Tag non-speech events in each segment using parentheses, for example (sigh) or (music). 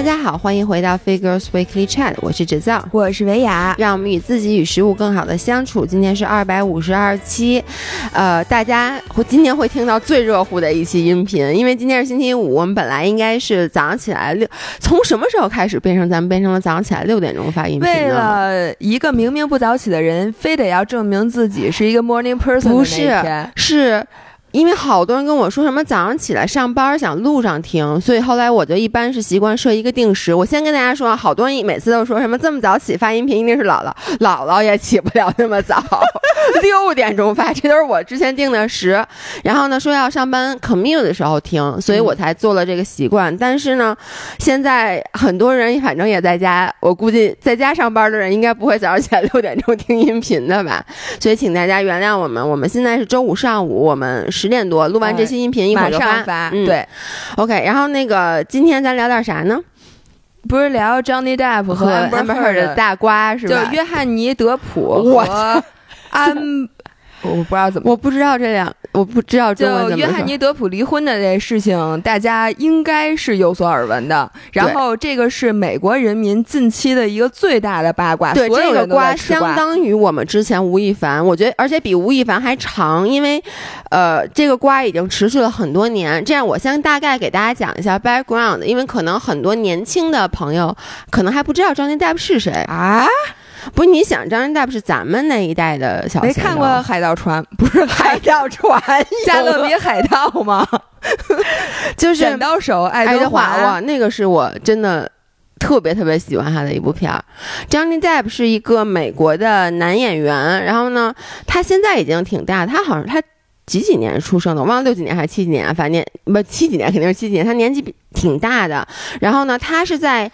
大家好，欢迎回到 Figures Weekly Chat，我是芷造，我是维雅，让我们与自己与食物更好的相处。今天是二百五十二期，呃，大家会今天会听到最热乎的一期音频，因为今天是星期五，我们本来应该是早上起来六，从什么时候开始变成咱们变成了早上起来六点钟发音频为了一个明明不早起的人，非得要证明自己是一个 morning person，不是是。因为好多人跟我说什么早上起来上班想路上听，所以后来我就一般是习惯设一个定时。我先跟大家说，好多人每次都说什么这么早起发音频一定是姥姥，姥姥也起不了那么早，(laughs) 六点钟发，这都是我之前定的时。然后呢，说要上班 commute 的时候听，所以我才做了这个习惯。但是呢，现在很多人反正也在家，我估计在家上班的人应该不会早上起来六点钟听音频的吧？所以请大家原谅我们。我们现在是周五上午，我们。十点多录完这期音频，一会儿就发。对，OK。然后那个今天咱聊点啥呢？不是聊 Johnny Depp 和 Amber Heard 的大瓜是吧？就约翰尼·德普和安。我不知道怎么，我不知道这两，我不知道。就约翰尼·德普离婚的这事情，大家应该是有所耳闻的。然后这个是美国人民近期的一个最大的八卦。对，这个瓜相当于我们之前吴亦凡，我觉得，而且比吴亦凡还长，因为，呃，这个瓜已经持续了很多年。这样，我先大概给大家讲一下 background，因为可能很多年轻的朋友可能还不知道张金 Depp 是谁啊。不是你想，张仁大不是咱们那一代的小没看过《海盗船》？(laughs) 不是《海盗船》，(laughs) 加勒比海盗吗？(laughs) 就是剪刀手爱德华哇，那个是我真的特别特别喜欢他的一部片儿。张尼 Depp 是一个美国的男演员，然后呢，他现在已经挺大，他好像他几几年出生的？我忘了六几年还是七几年，反正不七几年肯定是七几年，他年纪挺大的。然后呢，他是在。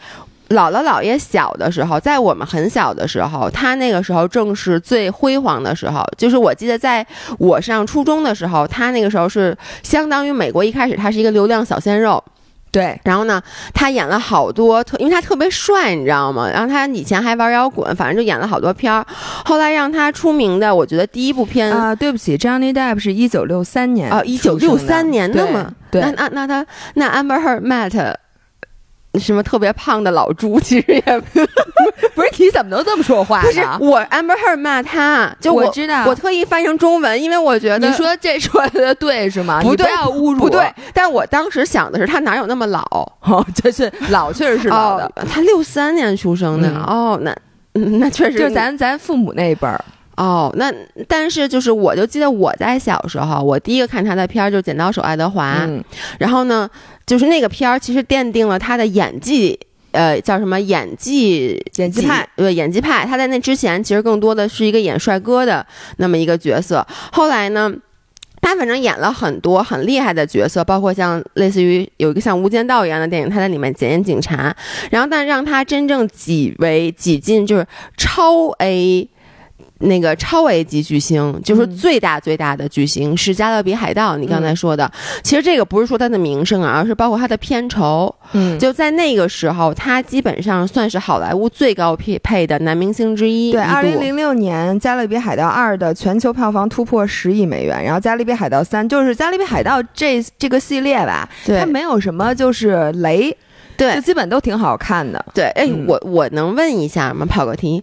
姥姥姥爷小的时候，在我们很小的时候，他那个时候正是最辉煌的时候。就是我记得，在我上初中的时候，他那个时候是相当于美国一开始他是一个流量小鲜肉，对。然后呢，他演了好多特，因为他特别帅，你知道吗？然后他以前还玩摇滚，反正就演了好多片儿。后来让他出名的，我觉得第一部片啊，对不起，Johnny Depp 是一九六三年啊，一九六三年那么，那那那他那 Amber Heard Matt。什么特别胖的老猪，(laughs) 其实也 (laughs) 不是你怎么能这么说话呢？不是我 Amber Heard 骂他，就我知道，我特意翻译成中文，因为我觉得你说这说的对是吗？不对，不要侮辱，不对。但我当时想的是，他哪有那么老？(laughs) 哦，就是老，确实是老的。他六三年出生的哦，那那确实就咱咱父母那一辈儿哦。那但是就是，我就记得我在小时候，我第一个看他的片儿就是《剪刀手爱德华》，然后呢。就是那个片儿，其实奠定了他的演技，呃，叫什么演技演技派，对，演技派。他在那之前，其实更多的是一个演帅哥的那么一个角色。后来呢，他反正演了很多很厉害的角色，包括像类似于有一个像《无间道》一样的电影，他在里面检验警察。然后，但让他真正挤为挤进就是超 A。那个超 A 级巨星就是最大最大的巨星是《加勒比海盗》，你刚才说的，其实这个不是说他的名声啊，而是包括他的片酬。嗯，就在那个时候，他基本上算是好莱坞最高配配的男明星之一。对，二零零六年《加勒比海盗二》的全球票房突破十亿美元，然后《加勒比海盗三》就是《加勒比海盗》这这个系列吧，它没有什么就是雷，对，就基本都挺好看的。对，哎，我我能问一下吗？跑个题。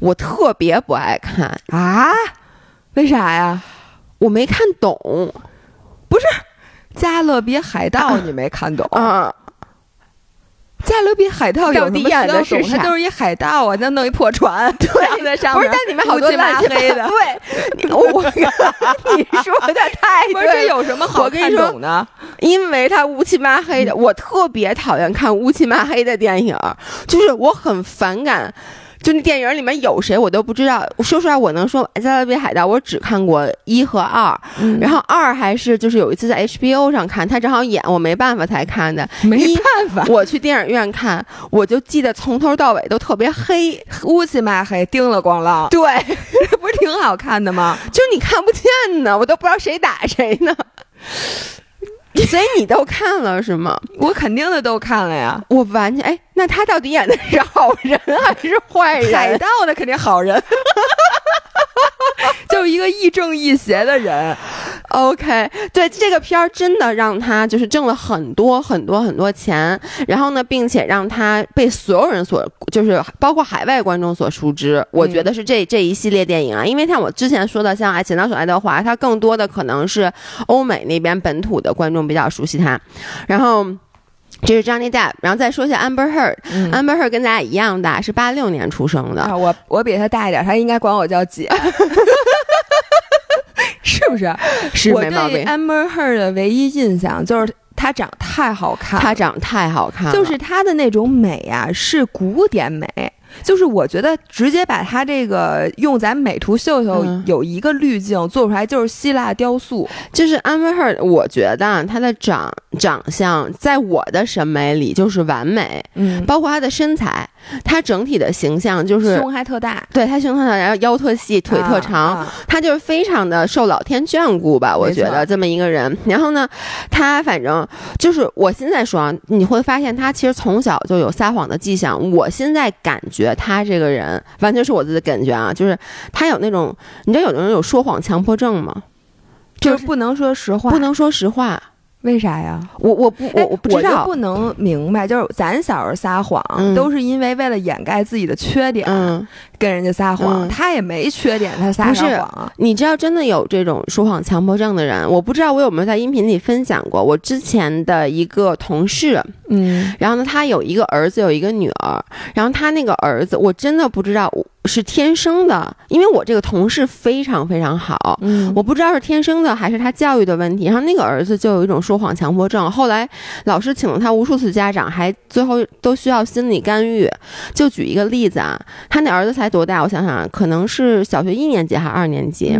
我特别不爱看啊，为啥呀？我没看懂，不是《加勒比海盗》，你没看懂啊？《加勒比海盗》到底演的是啥？他就是一海盗啊，那弄一破船，(laughs) 对，在上面，不是但里面好多拉黑的，对，我 (laughs) 你说的太对，这有什么好看懂的？因为他乌漆嘛黑的，我特别讨厌看乌漆嘛黑的电影，就是我很反感。就那电影里面有谁我都不知道。说实话，我能说《加勒比海盗》，我只看过一和二，然后二还是就是有一次在 HBO 上看，他正好演，我没办法才 (laughs) 看的。没办法，我去电影院看，我就记得从头到尾都特别黑，乌漆嘛黑，叮了咣啷。对，(laughs) 不是挺好看的吗？(laughs) 就你看不见呢，我都不知道谁打谁呢。(laughs) 所以你都看了是吗？我肯定的都看了呀。我完全哎，那他到底演的是好人还是坏人？海盗的肯定好人，(laughs) 就是一个亦正亦邪的人。OK，对这个片儿真的让他就是挣了很多很多很多钱，然后呢，并且让他被所有人所就是包括海外观众所熟知。我觉得是这这一系列电影啊，因为像我之前说的，像《爱剪刀手爱德华》，他更多的可能是欧美那边本土的观众比较熟悉他。然后这是 Johnny Depp，然后再说一下 Amber Heard，Amber Heard 跟咱俩一样大，是八六年出生的。我我比他大一点，他应该管我叫姐。(laughs) 是不是？是没毛病。Amber Heard 的唯一印象就是她长太好看，她长太好看，就是她的那种美啊，是古典美。就是我觉得直接把它这个用咱美图秀秀有一个滤镜做出来，就是希腊雕塑。就是 Amber Heard，我觉得她的长长相在我的审美里就是完美，嗯，包括她的身材。他整体的形象就是胸还特大，对他胸特大，然后腰特细，腿特长，他就是非常的受老天眷顾吧，我觉得这么一个人。然后呢，他反正就是我现在说，你会发现他其实从小就有撒谎的迹象。我现在感觉他这个人完全是我自己的感觉啊，就是他有那种，你知道有的人有说谎强迫症吗？就是不能说实话，不能说实话。为啥呀？我我不我我不知道，不能明白。就是咱小时候撒谎，都是因为为了掩盖自己的缺点，跟人家撒谎。他也没缺点，他撒啥谎？你知道，真的有这种说谎强迫症的人。我不知道我有没有在音频里分享过。我之前的一个同事，嗯，然后呢，他有一个儿子，有一个女儿。然后他那个儿子，我真的不知道。是天生的，因为我这个同事非常非常好，嗯，我不知道是天生的还是他教育的问题。然后那个儿子就有一种说谎强迫症，后来老师请了他无数次家长，还最后都需要心理干预。就举一个例子啊，他那儿子才多大？我想想，可能是小学一年级还是二年级。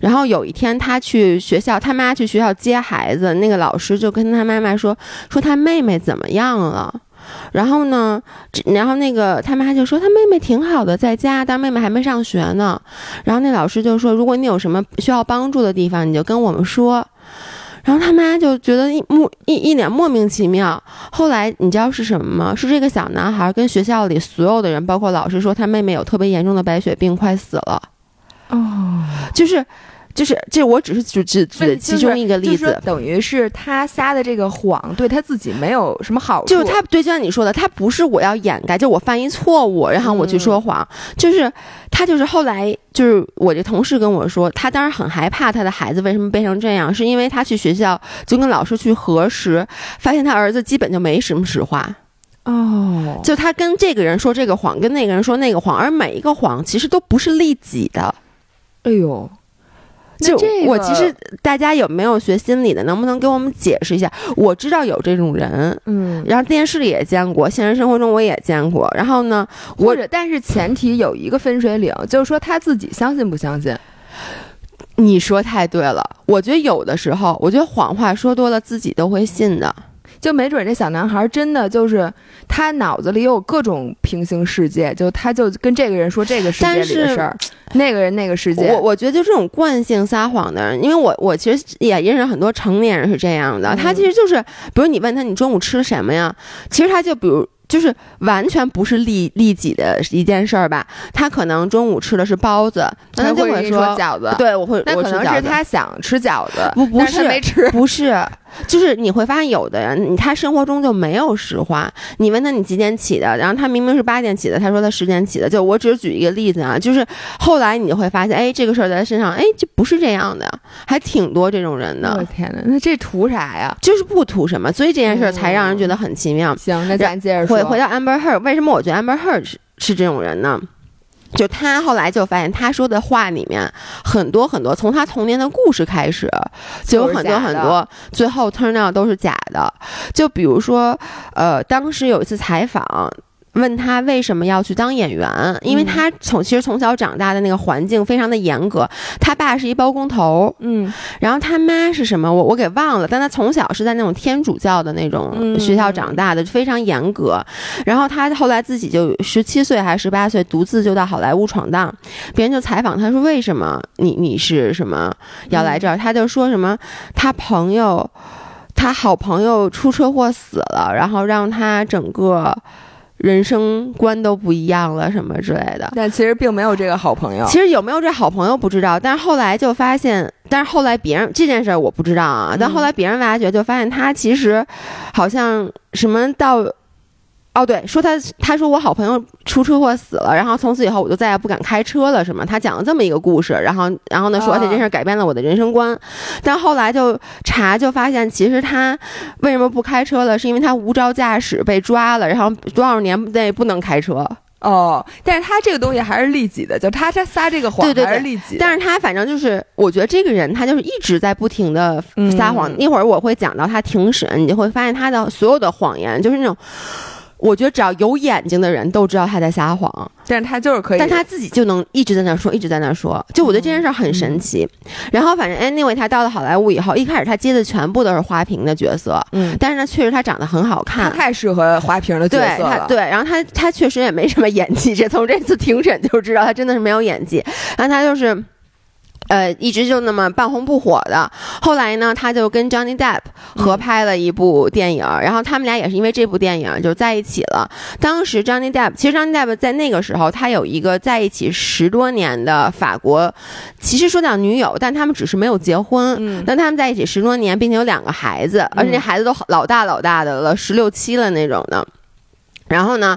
然后有一天他去学校，他妈去学校接孩子，那个老师就跟他妈妈说，说他妹妹怎么样了。然后呢，然后那个他妈就说他妹妹挺好的，在家，但妹妹还没上学呢。然后那老师就说，如果你有什么需要帮助的地方，你就跟我们说。然后他妈就觉得一莫一一脸莫名其妙。后来你知道是什么吗？是这个小男孩跟学校里所有的人，包括老师说他妹妹有特别严重的白血病，快死了。哦，就是。就是，这我只是举举举其中一个例子，等于是他撒的这个谎对他自己没有什么好处。就是他对，就像你说的，他不是我要掩盖，就我犯一错误，然后我去说谎。就是他就是后来就是我这同事跟我说，他当时很害怕他的孩子为什么变成这样，是因为他去学校就跟老师去核实，发现他儿子基本就没什么实话。哦，就他跟这个人说这个谎，跟那个人说那个谎，而每一个谎其实都不是利己的。哎呦。就我其实大家有没有学心理的，能不能给我们解释一下？我知道有这种人，嗯，然后电视里也见过，现实生活中我也见过。然后呢，或者但是前提有一个分水岭，就是说他自己相信不相信？你说太对了，我觉得有的时候，我觉得谎话说多了，自己都会信的。就没准这小男孩真的就是他脑子里有各种平行世界，就他就跟这个人说这个世界里的事儿，那个人那个世界。我我觉得就这种惯性撒谎的人，因为我我其实也认识很多成年人是这样的，他其实就是，比如你问他你中午吃什么呀，其实他就比如。就是完全不是利利己的一件事儿吧？他可能中午吃的是包子，那他就会说饺子。对，我会，那可能是他想吃饺子，不不是没吃，不是，就是你会发现有的人，他生活中就没有实话。你问他你几点起的，然后他明明是八点起的，他说他十点起的。就我只是举一个例子啊，就是后来你就会发现，哎，这个事儿在他身上，哎，就不是这样的，还挺多这种人的。我天哪，那这图啥呀？就是不图什么，所以这件事儿才让人觉得很奇妙。行，那咱接着说。回到 Amber Heard，为什么我觉得 Amber Heard 是是这种人呢？就他后来就发现，他说的话里面很多很多，从他童年的故事开始，就有很多很多，最后 turn out 都是假的。就比如说，呃，当时有一次采访。问他为什么要去当演员？因为他从其实从小长大的那个环境非常的严格。他爸是一包工头，嗯，然后他妈是什么？我我给忘了。但他从小是在那种天主教的那种学校长大的，非常严格。然后他后来自己就十七岁还是十八岁，独自就到好莱坞闯荡。别人就采访他说：“为什么你你是什么要来这儿？”他就说什么：“他朋友，他好朋友出车祸死了，然后让他整个。”人生观都不一样了，什么之类的。但其实并没有这个好朋友。其实有没有这好朋友不知道，但是后来就发现，但是后来别人这件事儿我不知道啊。但后来别人挖掘就发现他其实好像什么到。哦，对，说他，他说我好朋友出车祸死了，然后从此以后我就再也不敢开车了，什么？他讲了这么一个故事，然后，然后呢说，而且这事改变了我的人生观。但后来就查，就发现其实他为什么不开车了，是因为他无照驾驶被抓了，然后多少年内不能开车。哦，但是他这个东西还是利己的，就他他撒这个谎还是利己。但是他反正就是，我觉得这个人他就是一直在不停的撒谎。一会儿我会讲到他庭审，你就会发现他的所有的谎言就是那种。我觉得只要有眼睛的人都知道他在撒谎，但是他就是可以，但他自己就能一直在那说，一直在那说。就我觉得这件事很神奇。然后反正 anyway，他到了好莱坞以后，一开始他接的全部都是花瓶的角色，嗯，但是呢，确实他长得很好看，他太适合花瓶的角色了。对，然后他他确实也没什么演技，这从这次庭审就知道他真的是没有演技。然后他就是。呃，一直就那么半红不火的。后来呢，他就跟 Johnny Depp 合拍了一部电影，然后他们俩也是因为这部电影就在一起了。当时 Johnny Depp 其实 Johnny Depp 在那个时候，他有一个在一起十多年的法国，其实说叫女友，但他们只是没有结婚。嗯，但他们在一起十多年，并且有两个孩子，而且那孩子都老大老大的了，十六七了那种的。然后呢，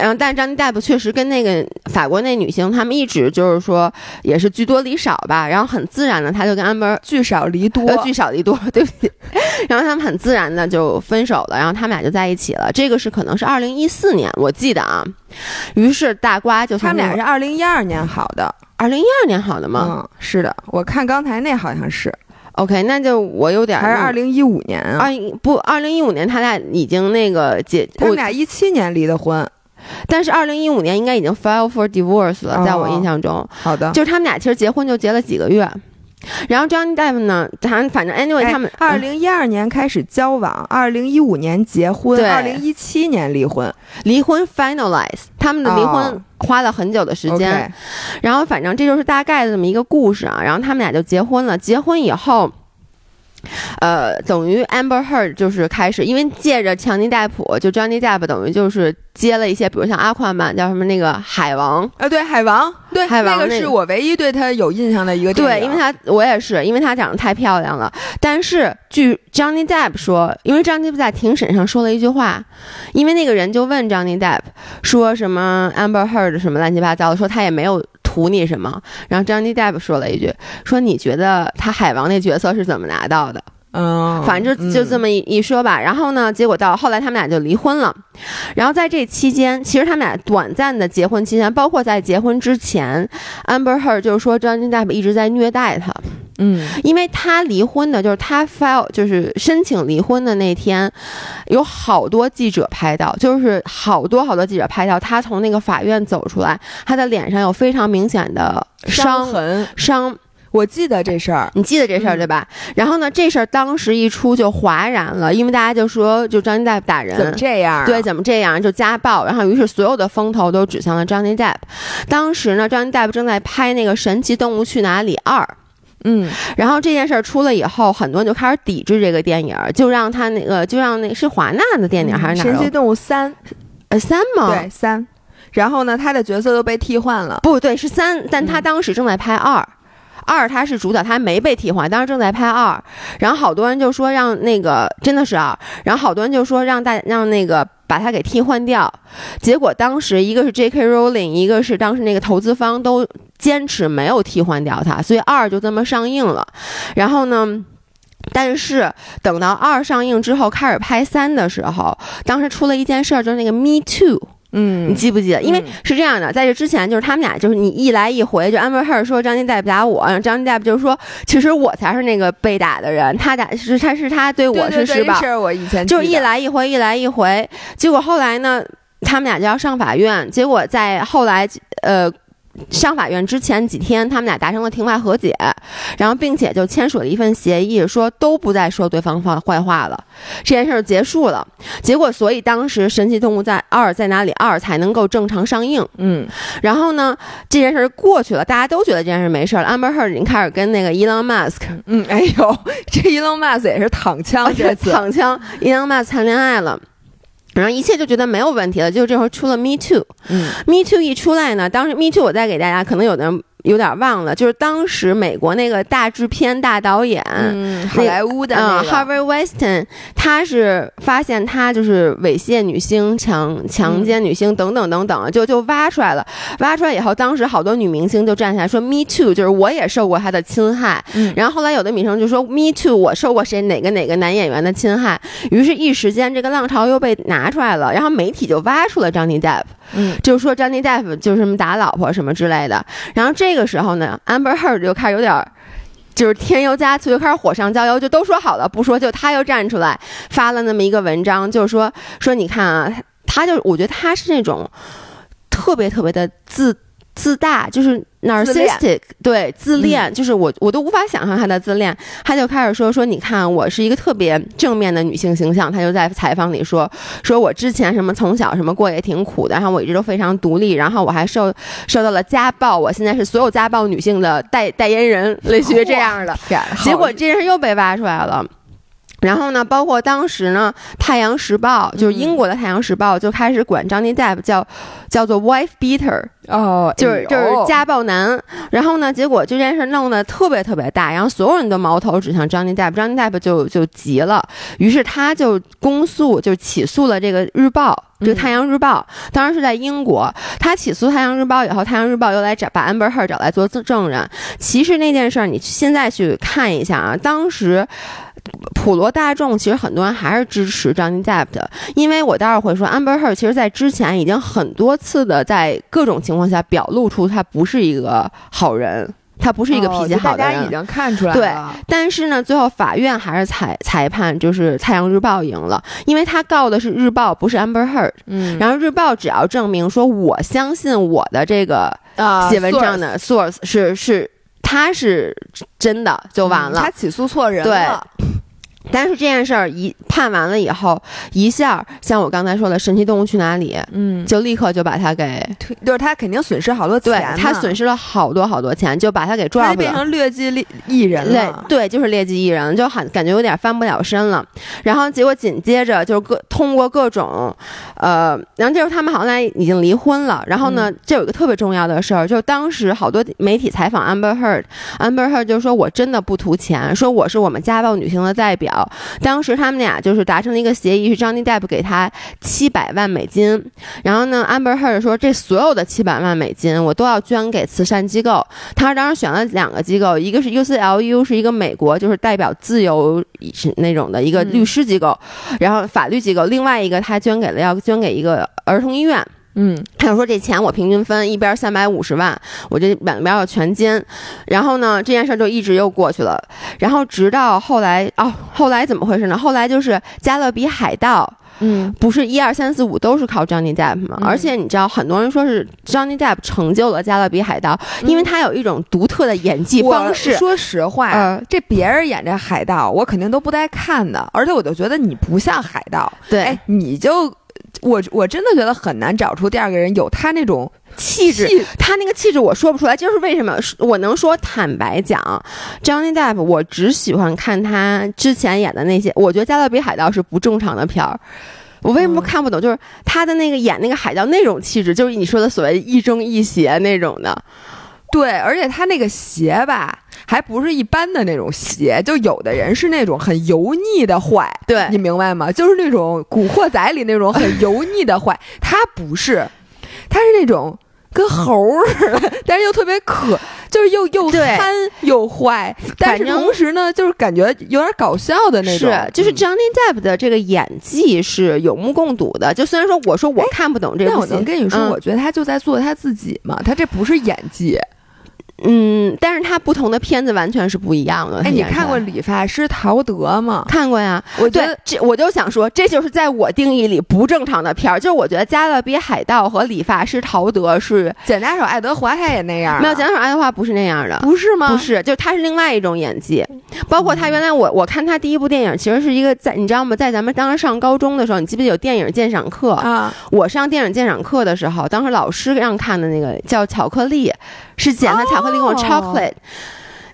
然后但是张尼戴普确实跟那个法国那女星，他们一直就是说也是聚多离少吧。然后很自然的，他就跟安博聚少离多，聚少离多，(laughs) 对不起。然后他们很自然的就分手了，然后他们俩就在一起了。这个是可能是二零一四年，我记得啊。于是大瓜就他们俩是二零一二年好的，二零一二年好的吗？嗯，是的，我看刚才那好像是。OK，那就我有点还是二零一五年啊？二不，二零一五年他俩已经那个结，他们俩一七年离的婚，但是二零一五年应该已经 file for divorce 了，在我印象中。好的，就是他们俩其实结婚就结了几个月。然后 Johnny Depp 呢，他反正 anyway 他们二零一二年开始交往，二零一五年结婚，二零一七年离婚，离婚 finalize，他们的离婚花了很久的时间。然后反正这就是大概的这么一个故事啊。然后他们俩就结婚了，结婚以后。呃，等于 Amber Heard 就是开始，因为借着强尼戴普，就 Johnny Depp 等于就是接了一些，比如像阿宽版叫什么那个海王啊，对海王，对海王那个是我唯一对他有印象的一个对，因为他我也是，因为他长得太漂亮了。但是据 Johnny Depp 说，因为 Johnny Depp 在庭审上说了一句话，因为那个人就问 Johnny Depp 说什么 Amber Heard 什么乱七八糟的，说他也没有。图你什么？然后 Johnny Depp 说了一句：“说你觉得他海王那角色是怎么拿到的？”嗯，反正就就这么一一说吧。然后呢，结果到后来他们俩就离婚了。然后在这期间，其实他们俩短暂的结婚期间，包括在结婚之前，Amber Heard 就是说 Johnny Depp 一直在虐待他。嗯，因为他离婚的，就是他 file 就是申请离婚的那天，有好多记者拍到，就是好多好多记者拍到他从那个法院走出来，他的脸上有非常明显的伤痕伤。我记得这事儿，你记得这事儿对吧？然后呢，这事儿当时一出就哗然了，因为大家就说，就张尼戴普打人怎么这样？对，怎么这样？就家暴。然后于是所有的风头都指向了张尼戴普。当时呢，张尼戴普正在拍那个《神奇动物去哪里二》。嗯，然后这件事儿出了以后，很多人就开始抵制这个电影，就让他那个，就让那是华纳的电影还是哪？神奇动物三，呃，三吗？对，三。然后呢，他的角色都被替换了。不对，是三，但他当时正在拍二，二他是主角，他还没被替换，当时正在拍二。然后好多人就说让那个真的是二，然后好多人就说让大让那个。把它给替换掉，结果当时一个是 J.K. Rowling，一个是当时那个投资方都坚持没有替换掉它，所以二就这么上映了。然后呢，但是等到二上映之后开始拍三的时候，当时出了一件事儿，就是那个 Me Too。嗯，你记不记得？因为是这样的，在这之前就是他们俩就是你一来一回，就 Amber Heard 说张金戴不打我，张金戴普就是说其实我才是那个被打的人，他打是他是他对我是施暴，是我以前就是一来一回一来一回，结果后来呢，他们俩就要上法院，结果在后来呃。上法院之前几天，他们俩达成了庭外和解，然后并且就签署了一份协议，说都不再说对方放坏话了，这件事儿结束了。结果，所以当时《神奇动物在二在哪里二》才能够正常上映。嗯，然后呢，这件事儿过去了，大家都觉得这件事没事了。Amber Heard 已经开始跟那个 Elon Musk，嗯，哎呦，这 Elon Musk 也是躺枪，这次躺枪，Elon Musk 谈恋爱了。然后一切就觉得没有问题了，就这会儿出了 Me Too，嗯，Me Too 一出来呢，当时 Me Too 我再给大家，可能有的人。有点忘了，就是当时美国那个大制片大导演，好莱坞的那个 Harvey Weinstein，他是发现他就是猥亵女星、强强奸女星等等等等，就就挖出来了。挖出来以后，当时好多女明星就站起来说 “Me too”，就是我也受过他的侵害。然后后来有的女生就说 “Me too”，我受过谁哪个哪个男演员的侵害。于是，一时间这个浪潮又被拿出来了，然后媒体就挖出了张尼 Depp。嗯，就是说张尼大夫就是什么打老婆什么之类的，然后这个时候呢，Amber Heard 就开始有点，就是添油加醋，就开始火上浇油，就都说好了不说，就他又站出来发了那么一个文章，就是说说你看啊，他就我觉得他是那种特别特别的自。自大就是 narcissistic，对自恋，就是我我都无法想象他的自恋。他就开始说说，你看我是一个特别正面的女性形象。他就在采访里说，说我之前什么从小什么过也挺苦的，然后我一直都非常独立，然后我还受受到了家暴，我现在是所有家暴女性的代代言人，类似于这样的。结果这件事又被挖出来了。然后呢，包括当时呢，《太阳时报》就是英国的《太阳时报》就开始管张尼 Depp 叫叫做 wife beater，哦，就是就是家暴男。然后呢，结果这件事弄得特别特别大，然后所有人都矛头指向张尼 Depp，张尼 Depp 就就急了，于是他就公诉，就起诉了这个日报，这个《太阳日报》。当然是在英国，他起诉《太阳日报》以后，《太阳日报》又来找把 Amber Heard 找来做证人。其实那件事儿，你现在去看一下啊，当时。普罗大众其实很多人还是支持 Johnny Depp 的，因为我待会儿会说，Amber Heard 其实在之前已经很多次的在各种情况下表露出他不是一个好人，他不是一个脾气好的人，大家已经看出来了。对，但是呢，最后法院还是裁裁判，就是《太阳日报》赢了，因为他告的是日报，不是 Amber Heard。嗯，然后日报只要证明说我相信我的这个写文章的 source 是是他是真的，就完了。他起诉错人了。但是这件事儿一判完了以后，一下像我刚才说的《神奇动物去哪里》，嗯，就立刻就把他给，就是他肯定损失好多钱，他损失了好多好多钱，就把他给抓了，变成劣迹艺艺人了，对，就是劣迹艺人，就很感觉有点翻不了身了。然后结果紧接着就是各通过各种，呃，然后这时候他们好像已经离婚了。然后呢，这有一个特别重要的事儿，就当时好多媒体采访 Amber Heard，Amber Heard 就说我真的不图钱，说我是我们家暴女性的代表。当时他们俩就是达成了一个协议，是张尼 Depp 给他七百万美金，然后呢，Amber Heard 说这所有的七百万美金我都要捐给慈善机构。他当时选了两个机构，一个是 UCLU，是一个美国就是代表自由是那种的一个律师机构，然后法律机构；另外一个他捐给了要捐给一个儿童医院。嗯，他就说这钱我平均分，一边三百五十万，我这两边要全金。然后呢，这件事就一直又过去了。然后直到后来，哦，后来怎么回事呢？后来就是《加勒比海盗》，嗯，不是一二三四五都是靠 Johnny Depp 吗？而且你知道，很多人说是 Johnny Depp 成就了《加勒比海盗》，因为他有一种独特的演技方式。说实话，这别人演这海盗，我肯定都不带看的。而且我就觉得你不像海盗，对，你就。我我真的觉得很难找出第二个人有他那种气质，他那个气质我说不出来，就是为什么我能说坦白讲，Johnny Depp，我只喜欢看他之前演的那些，我觉得《加勒比海盗》是不正常的片儿，我为什么看不懂？就是他的那个演那个海盗那种气质，就是你说的所谓亦正亦邪那种的，对，而且他那个邪吧。还不是一般的那种邪，就有的人是那种很油腻的坏，对你明白吗？就是那种《古惑仔》里那种很油腻的坏，(laughs) 他不是，他是那种跟猴似的，但是又特别可，就是又又憨又坏，但是同时呢，就是感觉有点搞笑的那种。是，就是 Johnny Depp 的这个演技是有目共睹的。就虽然说我说我看不懂这个，但我能跟你说，我觉得他就在做他自己嘛，他这不是演技。嗯，但是他不同的片子完全是不一样的。哎，你看过《理发师陶德》吗？看过呀。我觉得这，我就想说，这就是在我定义里不正常的片儿。就是我觉得《加勒比海盗》和《理发师陶德》是剪刀手爱德华，他也那样。没有，剪刀手爱德华不是那样的，不是吗？不是，就他是另外一种演技。包括他原来，我我看他第一部电影，其实是一个在你知道吗？在咱们当时上高中的时候，你记不记得有电影鉴赏课啊？我上电影鉴赏课的时候，当时老师让看的那个叫《巧克力》。是捡的巧克力跟我 chocolate，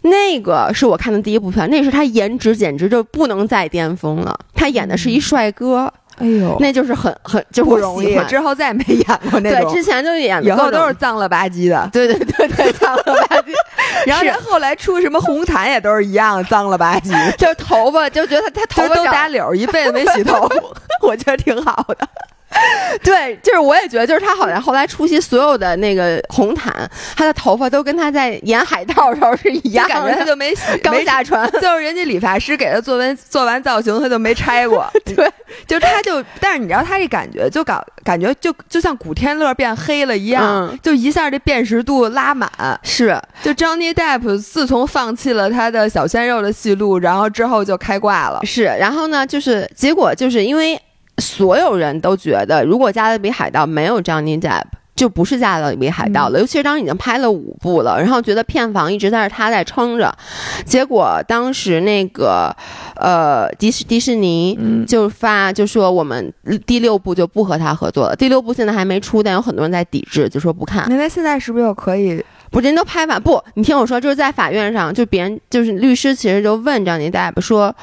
那个是我看的第一部片，那是他颜值简直就不能再巅峰了。他演的是一帅哥，哎呦，那就是很很就不容易。之后再也没演过那种，对，之前就演，以后都是脏了吧唧的。对对对对，脏了吧唧。(laughs) 然后人后来出什么红毯也都是一样，脏了吧唧。(laughs) 就头发就觉得他他头发都打绺，一辈子没洗头，(laughs) 我觉得挺好的。(laughs) 对，就是我也觉得，就是他好像后来出席所有的那个红毯，他的头发都跟他在演海盗时候是一样，感觉他就没洗，(laughs) 没下船，(laughs) 就是人家理发师给他做完做完造型，他就没拆过。对，就他就，但是你知道他这感觉，就搞感觉就就像古天乐变黑了一样，就一下这辨识度拉满。是，就 Johnny Depp 自从放弃了他的小鲜肉的戏路，然后之后就开挂了。是，然后呢，就是结果就是因为。所有人都觉得，如果《加勒比海盗》没有 Johnny Depp，就不是《加勒比海盗》了。尤其是当时已经拍了五部了，然后觉得片房一直在是他在撑着。结果当时那个呃迪士迪士尼就发就说我们第六部就不和他合作了。第六部现在还没出，但有很多人在抵制，就说不看。那他现在是不是又可以？不，人都拍完不？你听我说，就是在法院上，就别人就是律师，其实就问 Johnny Depp 说，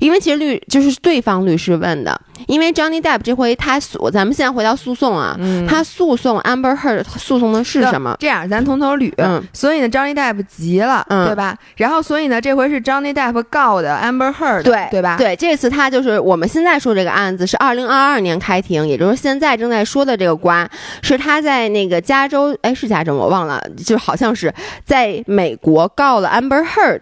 因为其实律就是对方律师问的，因为 Johnny Depp 这回他诉，咱们现在回到诉讼啊，他诉讼 Amber Heard 诉讼的是什么？这样，咱从头捋。所以呢，Johnny Depp 急了，对吧？然后，所以呢，这回是 Johnny Depp 告的 Amber Heard，对对吧？对，这次他就是我们现在说这个案子是二零二二年开庭，也就是现在正在说的这个瓜，是他在那个加州，哎，是加州，我忘了，就好。好像是在美国告了 Amber Heard，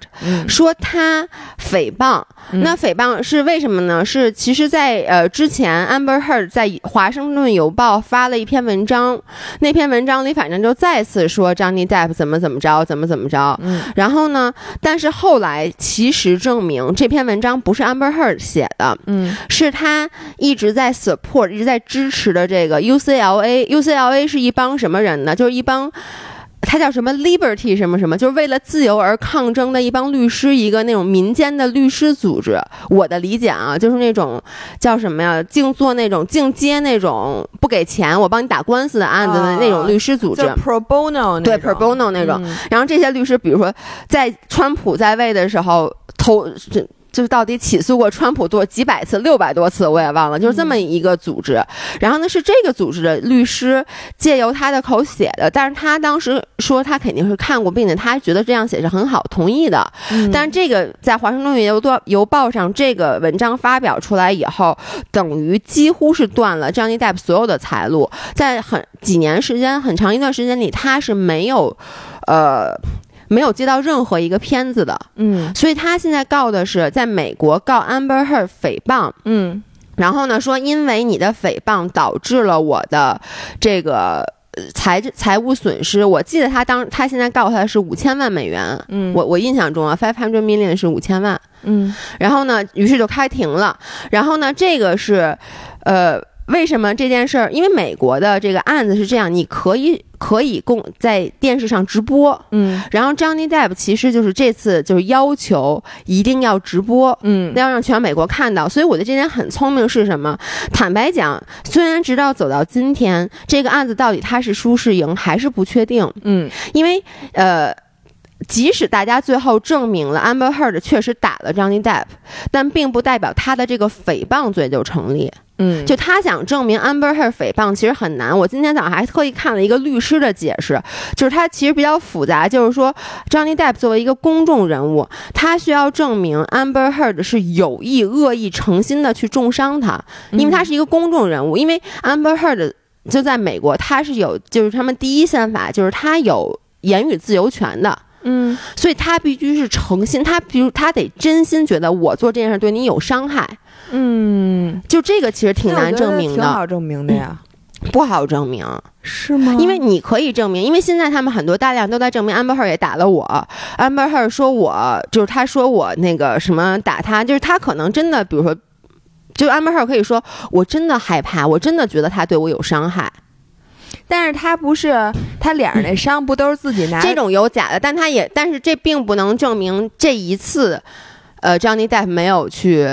说他诽谤。那诽谤是为什么呢？是其实，在呃之前，Amber Heard 在《华盛顿邮报》发了一篇文章，那篇文章里反正就再次说 Johnny Depp 怎么怎么着，怎么怎么着。嗯。然后呢？但是后来其实证明这篇文章不是 Amber Heard 写的，嗯，是他一直在 support，一直在支持的这个 UCLA。UCLA 是一帮什么人呢？就是一帮。他叫什么 Liberty 什么什么，就是为了自由而抗争的一帮律师，一个那种民间的律师组织。我的理解啊，就是那种叫什么呀，净做那种净接那种不给钱，我帮你打官司的案子的那种律师组织。Pro bono 对 Pro bono 那种。然后这些律师，比如说在川普在位的时候投。就是到底起诉过川普多几百次，六百多次我也忘了，就是这么一个组织。然后呢，是这个组织的律师借由他的口写的，但是他当时说他肯定是看过，并且他觉得这样写是很好，同意的。但是这个在华盛顿邮多邮报上这个文章发表出来以后，等于几乎是断了 Johnny Depp 所有的财路，在很几年时间很长一段时间里，他是没有，呃。没有接到任何一个片子的，嗯，所以他现在告的是在美国告 Amber Heard 诽谤，嗯，然后呢说因为你的诽谤导致了我的这个财财务损失，我记得他当他现在告他是五千万美元，嗯，我我印象中啊，five hundred million 是五千万，嗯，然后呢，于是就开庭了，然后呢，这个是，呃。为什么这件事儿？因为美国的这个案子是这样，你可以可以供在电视上直播，嗯，然后 Johnny Depp 其实就是这次就是要求一定要直播，嗯，要让全美国看到。所以我觉得这点很聪明是什么？坦白讲，虽然直到走到今天，这个案子到底他是输是赢还是不确定，嗯，因为呃，即使大家最后证明了 Amber Heard 确实打了 Johnny Depp，但并不代表他的这个诽谤罪就成立。嗯，就他想证明 Amber Heard 诽谤其实很难。我今天早上还特意看了一个律师的解释，就是他其实比较复杂。就是说，Johnny Depp 作为一个公众人物，他需要证明 Amber Heard 是有意、恶意、诚心的去重伤他，因为他是一个公众人物。因为 Amber Heard 就在美国，他是有就是他们第一宪法，就是他有言语自由权的。嗯，所以他必须是诚心，他比如他得真心觉得我做这件事对你有伤害。嗯，就这个其实挺难证明的，挺好证明的呀，不好证明是吗？因为你可以证明，因为现在他们很多大量都在证明，Amber Heard 也打了我，Amber Heard 说我就是他说我那个什么打他，就是他可能真的，比如说，就 Amber Heard 可以说我真的害怕，我真的觉得他对我有伤害，但是他不是他脸上那伤不都是自己拿？这种有假的，但他也但是这并不能证明这一次，呃，Johnny Depp 没有去。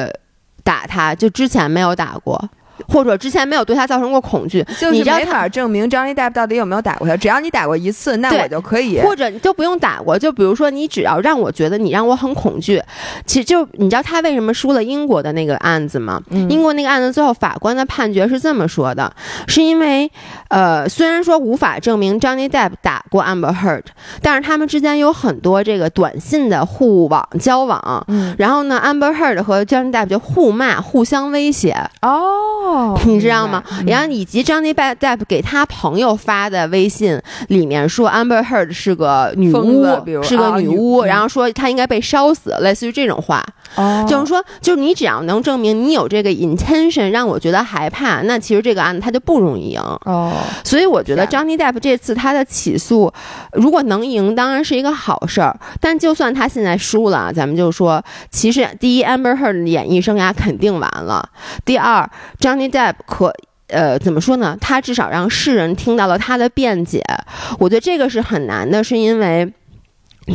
打他就之前没有打过。或者之前没有对他造成过恐惧，就是没法证明 Johnny Depp 到底有没有打过他。只要你打过一次，那我就可以。或者你就不用打过，就比如说你只要让我觉得你让我很恐惧，其实就你知道他为什么输了英国的那个案子吗？英国那个案子最后法官的判决是这么说的，是因为呃虽然说无法证明 Johnny Depp 打过 Amber Heard，但是他们之间有很多这个短信的互网交往，然后呢 Amber Heard 和 Johnny Depp 就互骂、互相威胁。哦，你知道吗？然后以及 Johnny Depp 给他朋友发的微信里面说 Amber Heard 是个女巫，是个女巫，然后说她应该被烧死，类似于这种话。哦，就是说，就是你只要能证明你有这个 intention 让我觉得害怕，那其实这个案子他就不容易赢。哦，所以我觉得 Johnny Depp 这次他的起诉，如果能赢，当然是一个好事儿。但就算他现在输了，咱们就说，其实第一，Amber Heard 的演艺生涯肯定完了；第二，Johnny Depp 可呃怎么说呢？他至少让世人听到了他的辩解。我觉得这个是很难的，是因为。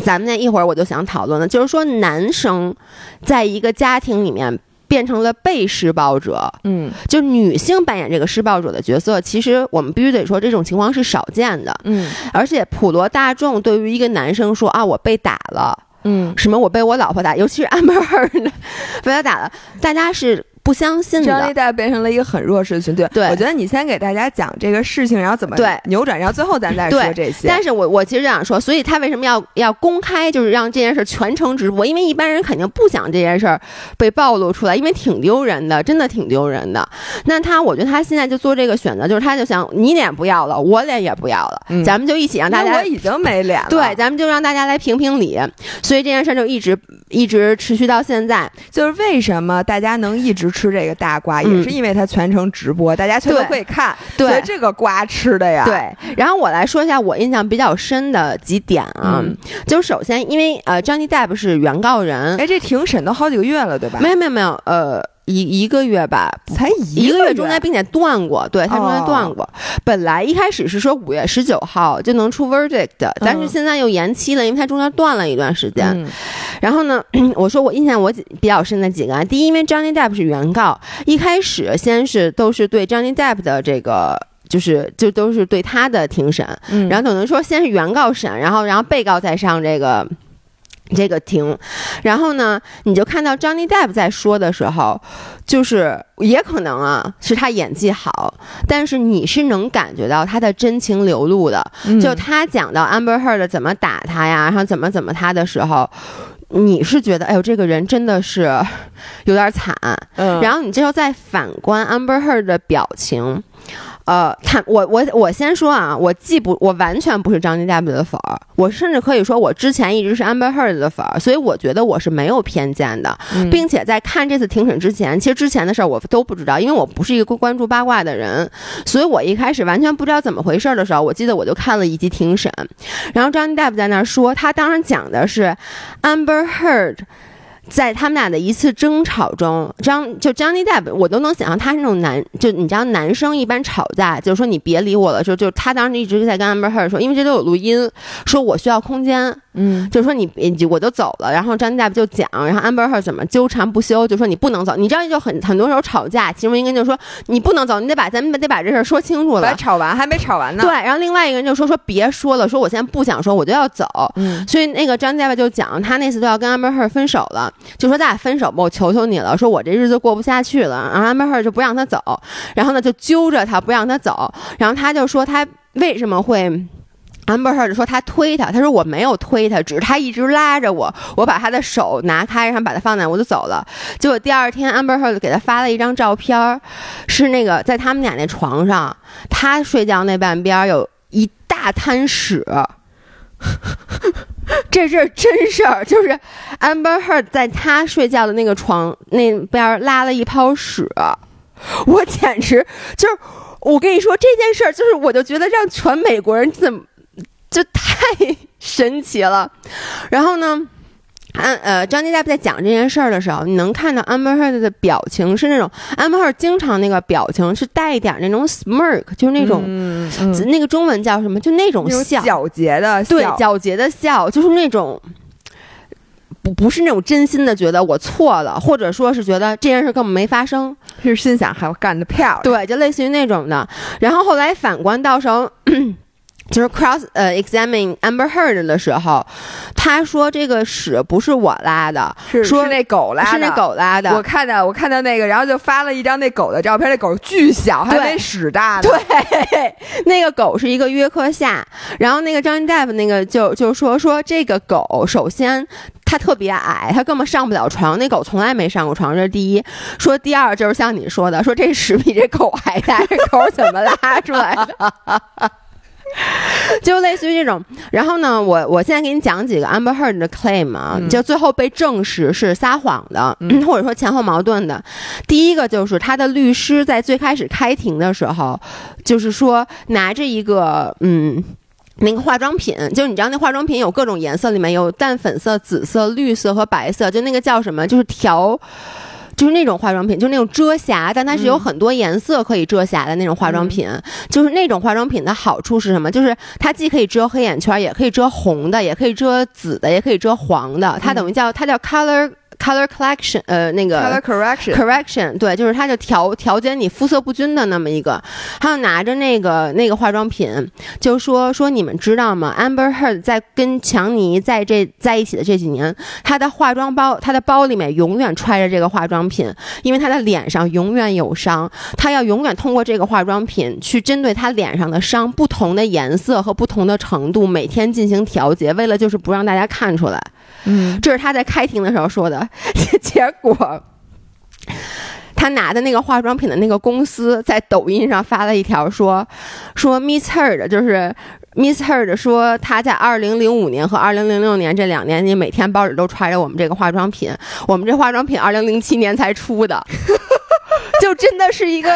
咱们那一会儿我就想讨论的，就是说男生在一个家庭里面变成了被施暴者，嗯，就女性扮演这个施暴者的角色，其实我们必须得说这种情况是少见的，嗯，而且普罗大众对于一个男生说啊我被打了，嗯，什么我被我老婆打，尤其是 Amber (laughs) 被他打了，大家是。不相信的，张一代变成了一个很弱势的群体。对，我觉得你先给大家讲这个事情，然后怎么对扭转，然后最后咱再说这些。但是我我其实想说，所以他为什么要要公开，就是让这件事全程直播？因为一般人肯定不想这件事儿被暴露出来，因为挺丢人的，真的挺丢人的。那他，我觉得他现在就做这个选择，就是他就想你脸不要了，我脸也不要了，咱们就一起让大家。我已经没脸了。对，咱们就让大家来评评理。所以这件事就一直一直持续到现在。就是为什么大家能一直吃这个大瓜？也是因为他全程直播，大家全都会看，所以这个瓜吃的呀。对，然后我来说一下我印象比较深的几点啊，就首先因为呃，Johnny Depp 是原告人，哎，这庭审都好几个月了，对吧？没有没有没有，呃。一一个月吧，才一个月中间，并且断过，对它中间断过。本来一开始是说五月十九号就能出 verdict 的，但是现在又延期了，因为它中间断了一段时间。然后呢，(clears throat) 我说我印象我比较深的几个，第一，因为 Johnny Depp 是原告，一开始先是都是对 Johnny Depp 的这个，就是就都是对他的庭审，然后等于说先是原告审，然后然后被告再上这个。这个庭，然后呢，你就看到 Johnny Depp 在说的时候，就是也可能啊，是他演技好，但是你是能感觉到他的真情流露的。就他讲到 Amber Heard 怎么打他呀，然后怎么怎么他的时候，你是觉得，哎呦，这个人真的是有点惨。嗯，然后你这时候再反观 Amber Heard 的表情。呃，他我我我先说啊，我既不我完全不是张尼 W 的粉儿，我甚至可以说我之前一直是 Amber Heard 的粉儿，所以我觉得我是没有偏见的，并且在看这次庭审之前，其实之前的事儿我都不知道，因为我不是一个关注八卦的人，所以我一开始完全不知道怎么回事的时候，我记得我就看了一集庭审，然后张尼 W 在那儿说，他当时讲的是 Amber Heard。在他们俩的一次争吵中，张就 Johnny Depp，我都能想象他是那种男，就你知道男生一般吵架，就是说你别理我了，就就他当时一直在跟 Amber Heard 说，因为这都有录音，说我需要空间。嗯，就说你，我就走了。然后张大夫就讲，然后 Amber Heard 怎么纠缠不休，就说你不能走。你知道，就很很多时候吵架，其中一个人就说你不能走，你得把咱们得把这事儿说清楚了。吵完还没吵完呢。对，然后另外一个人就说说别说了，说我现在不想说，我就要走。嗯，所以那个张大夫就讲，他那次都要跟 Amber Heard 分手了，就说咱俩分手吧，我求求你了，说我这日子过不下去了。然后 Amber 就不让他走，然后呢就揪着他不让他走，然后他就说他为什么会。Amber 就说他推他，他说我没有推他，只是他一直拉着我，我把他的手拿开，然后把他放那，我就走了。结果第二天，Amber 就给他发了一张照片，是那个在他们俩那床上，他睡觉那半边有一大滩屎。(laughs) 这是真事儿，就是 Amber Heard 在他睡觉的那个床那边拉了一泡屎，我简直就是，我跟你说这件事儿，就是我就觉得让全美国人怎么。就太 (laughs) 神奇了，然后呢，安呃张大夫在讲这件事儿的时候，你能看到 Amber Heard 的表情是那种 Amber Heard 经常那个表情是带一点那种 smirk，就是那种那个中文叫什么？就那种笑，皎洁的对，皎洁的笑，就是那种不不是那种真心的觉得我错了，或者说是觉得这件事根本没发生，是心想还干得漂亮。对，就类似于那种的。然后后来反观到时候。就是 cross 呃 examine Amber Heard 的时候，他说这个屎不是我拉的，是说那狗拉的，是那狗拉的。我看到我看到那个，然后就发了一张那狗的照片，那狗巨小，还没屎大呢。对，(laughs) 那个狗是一个约克夏。然后那个张 Depp 那个就就说说这个狗，首先它特别矮，它根本上不了床。那狗从来没上过床，这是第一。说第二就是像你说的，说这屎比这狗还大，这狗怎么拉出来的？(laughs) (laughs) 就类似于这种，然后呢，我我现在给你讲几个 Amber Heard 的 claim 啊，就最后被证实是撒谎的，(laughs) 或者说前后矛盾的。第一个就是他的律师在最开始开庭的时候，就是说拿着一个嗯那个化妆品，就是你知道那化妆品有各种颜色，里面有淡粉色、紫色、绿色和白色，就那个叫什么？就是调。就是那种化妆品，就是那种遮瑕，但它是有很多颜色可以遮瑕的那种化妆品。就是那种化妆品的好处是什么？就是它既可以遮黑眼圈，也可以遮红的，也可以遮紫的，也可以遮黄的。它等于叫它叫 color。Color collection，呃，那个 Color correction，correction，对，就是它就调调节你肤色不均的那么一个。还有拿着那个那个化妆品，就说说你们知道吗？Amber Heard 在跟强尼在这在一起的这几年，她的化妆包，她的包里面永远揣着这个化妆品，因为她的脸上永远有伤，她要永远通过这个化妆品去针对她脸上的伤，不同的颜色和不同的程度，每天进行调节，为了就是不让大家看出来。嗯，这是他在开庭的时候说的。(laughs) 结果，他拿的那个化妆品的那个公司在抖音上发了一条说：“说 Miss Heard 就是 Miss Heard 说他在二零零五年和二零零六年这两年，你每天包里都揣着我们这个化妆品。我们这化妆品二零零七年才出的，(laughs) 就真的是一个。”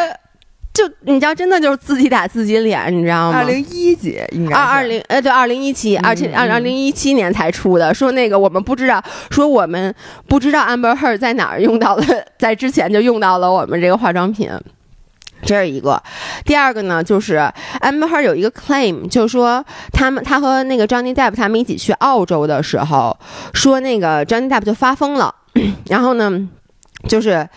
就你知道，真的就是自己打自己脸，你知道吗？二零一几应该二二零呃对，二零一七，而且二二零一七年才出的。说那个我们不知道，说我们不知道 Amber Heard 在哪儿用到了，(laughs) 在之前就用到了我们这个化妆品，这是一个。第二个呢，就是 Amber Heard 有一个 claim，就是说他们他和那个 Johnny Depp 他们一起去澳洲的时候，说那个 Johnny Depp 就发疯了，(coughs) 然后呢，就是。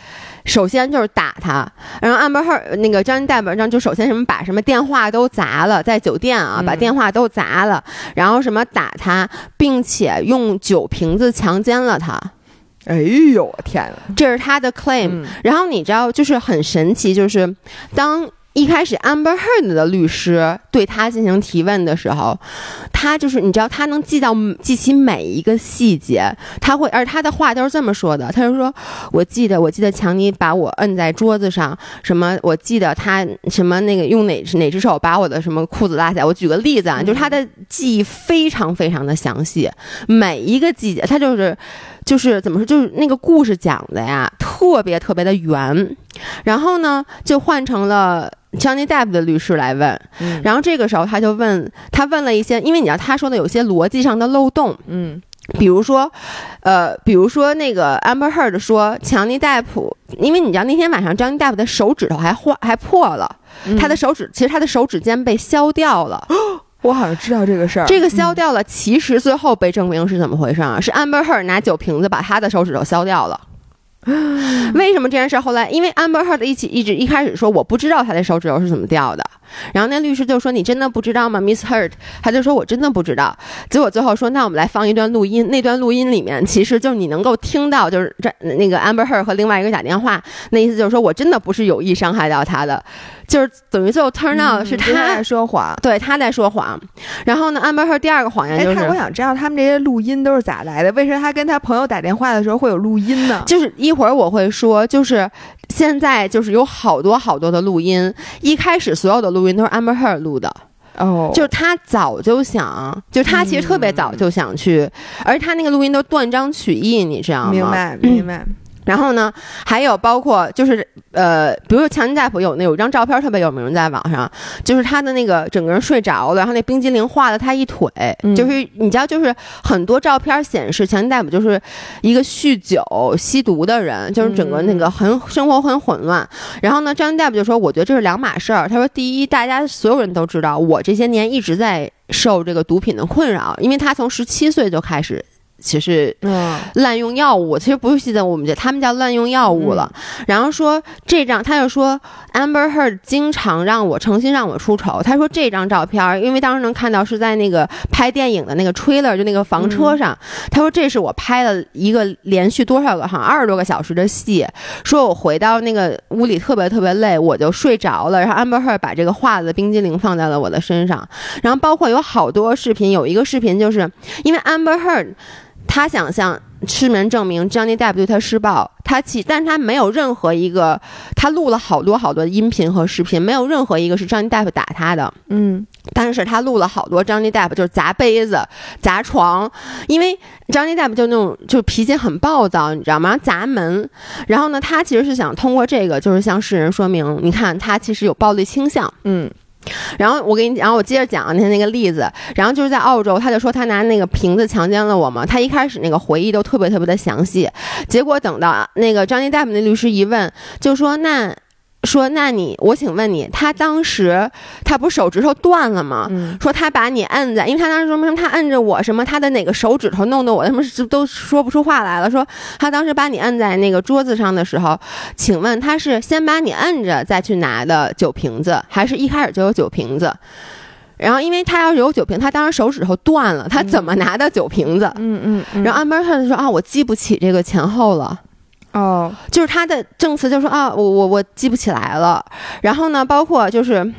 首先就是打他，然后 Amber Heard 那个张代表上就首先什么把什么电话都砸了，在酒店啊把电话都砸了，然后什么打他，并且用酒瓶子强奸了他。哎呦我天呐，这是他的 claim。然后你知道就是很神奇，就是当。一开始，Amber Heard 的律师对他进行提问的时候，他就是你知道，他能记到记起每一个细节，他会，而他的话都是这么说的，他就说：“我记得，我记得强尼把我摁在桌子上，什么，我记得他什么那个用哪哪只手把我的什么裤子拉下。”我举个例子啊，就是他的记忆非常非常的详细，每一个细节，他就是就是怎么说，就是那个故事讲的呀，特别特别的圆。然后呢，就换成了。Johnny Depp 的律师来问，然后这个时候他就问他问了一些，因为你知道他说的有些逻辑上的漏洞，嗯，比如说，呃，比如说那个 Amber Heard 说强尼戴普，因为你知道那天晚上 Johnny Depp 的手指头还坏还破了，他的手指其实他的手指尖被削掉了，(gasps) 我好像知道这个事儿，这个削掉了，其实最后被证明是怎么回事啊？是 Amber Heard 拿酒瓶子把他的手指头削掉了。(gasps) 为什么这件事后来？因为 Amber Heard 一起一直一开始说我不知道他的手指头是怎么掉的，然后那律师就说你真的不知道吗，Miss Heard？他就说我真的不知道。结果最后说那我们来放一段录音，那段录音里面其实就是你能够听到，就是这那个 Amber Heard 和另外一个打电话，那意思就是说我真的不是有意伤害到他的。就是等于最后 turn out 是他在说谎，对，他在说谎。然后呢，Amber Heard 第二个谎言就是，我想知道他们这些录音都是咋来的？为什么他跟他朋友打电话的时候会有录音呢？就是一会儿我会说，就是现在就是有好多好多的录音，一开始所有的录音都是 Amber Heard 录的。哦，就是他早就想，就他其实特别早就想去，而他那个录音都断章取义，你知道吗？明白，明白。然后呢，还有包括就是呃，比如说强尼戴普有那有一张照片特别有名，在网上，就是他的那个整个人睡着了，然后那冰激凌画了他一腿，就是你知道，就是很多照片显示强尼戴普就是一个酗酒吸毒的人，就是整个那个很生活很混乱。然后呢，张尼戴普就说：“我觉得这是两码事儿。”他说：“第一，大家所有人都知道，我这些年一直在受这个毒品的困扰，因为他从十七岁就开始。”其实嗯滥用药物，其实不是现在我们这他们叫滥用药物了。然后说这张，他就说 Amber Heard 经常让我诚心让我出丑。他说这张照片，因为当时能看到是在那个拍电影的那个 trailer，就那个房车上。他说这是我拍了一个连续多少个，好像二十多个小时的戏。说我回到那个屋里特别特别累，我就睡着了。然后 Amber Heard 把这个画的冰激凌放在了我的身上。然后包括有好多视频，有一个视频就是因为 Amber Heard。他想向世人证明 Johnny Depp 对他施暴，他其但他没有任何一个，他录了好多好多音频和视频，没有任何一个是 Johnny Depp 打他的，嗯，但是他录了好多 Johnny Depp 就是砸杯子、砸床，因为 Johnny Depp 就那种就脾气很暴躁，你知道吗？砸门，然后呢，他其实是想通过这个，就是向世人说明，你看他其实有暴力倾向，嗯。然后我给你，然后我接着讲那天那个例子。然后就是在澳洲，他就说他拿那个瓶子强奸了我嘛。他一开始那个回忆都特别特别的详细，结果等到那个张尼戴姆那律师一问，就说那。说，那你，我请问你，他当时他不是手指头断了吗？嗯，说他把你摁在，因为他当时说什么，他摁着我什么，他的哪个手指头弄得我他妈都说不出话来了。说他当时把你摁在那个桌子上的时候，请问他是先把你摁着再去拿的酒瓶子，还是一开始就有酒瓶子？然后，因为他要是有酒瓶，他当时手指头断了，他怎么拿的酒瓶子？嗯嗯。然后安伯特就说啊，我记不起这个前后了。哦，就是他的证词就说啊，我我我记不起来了。然后呢，包括就是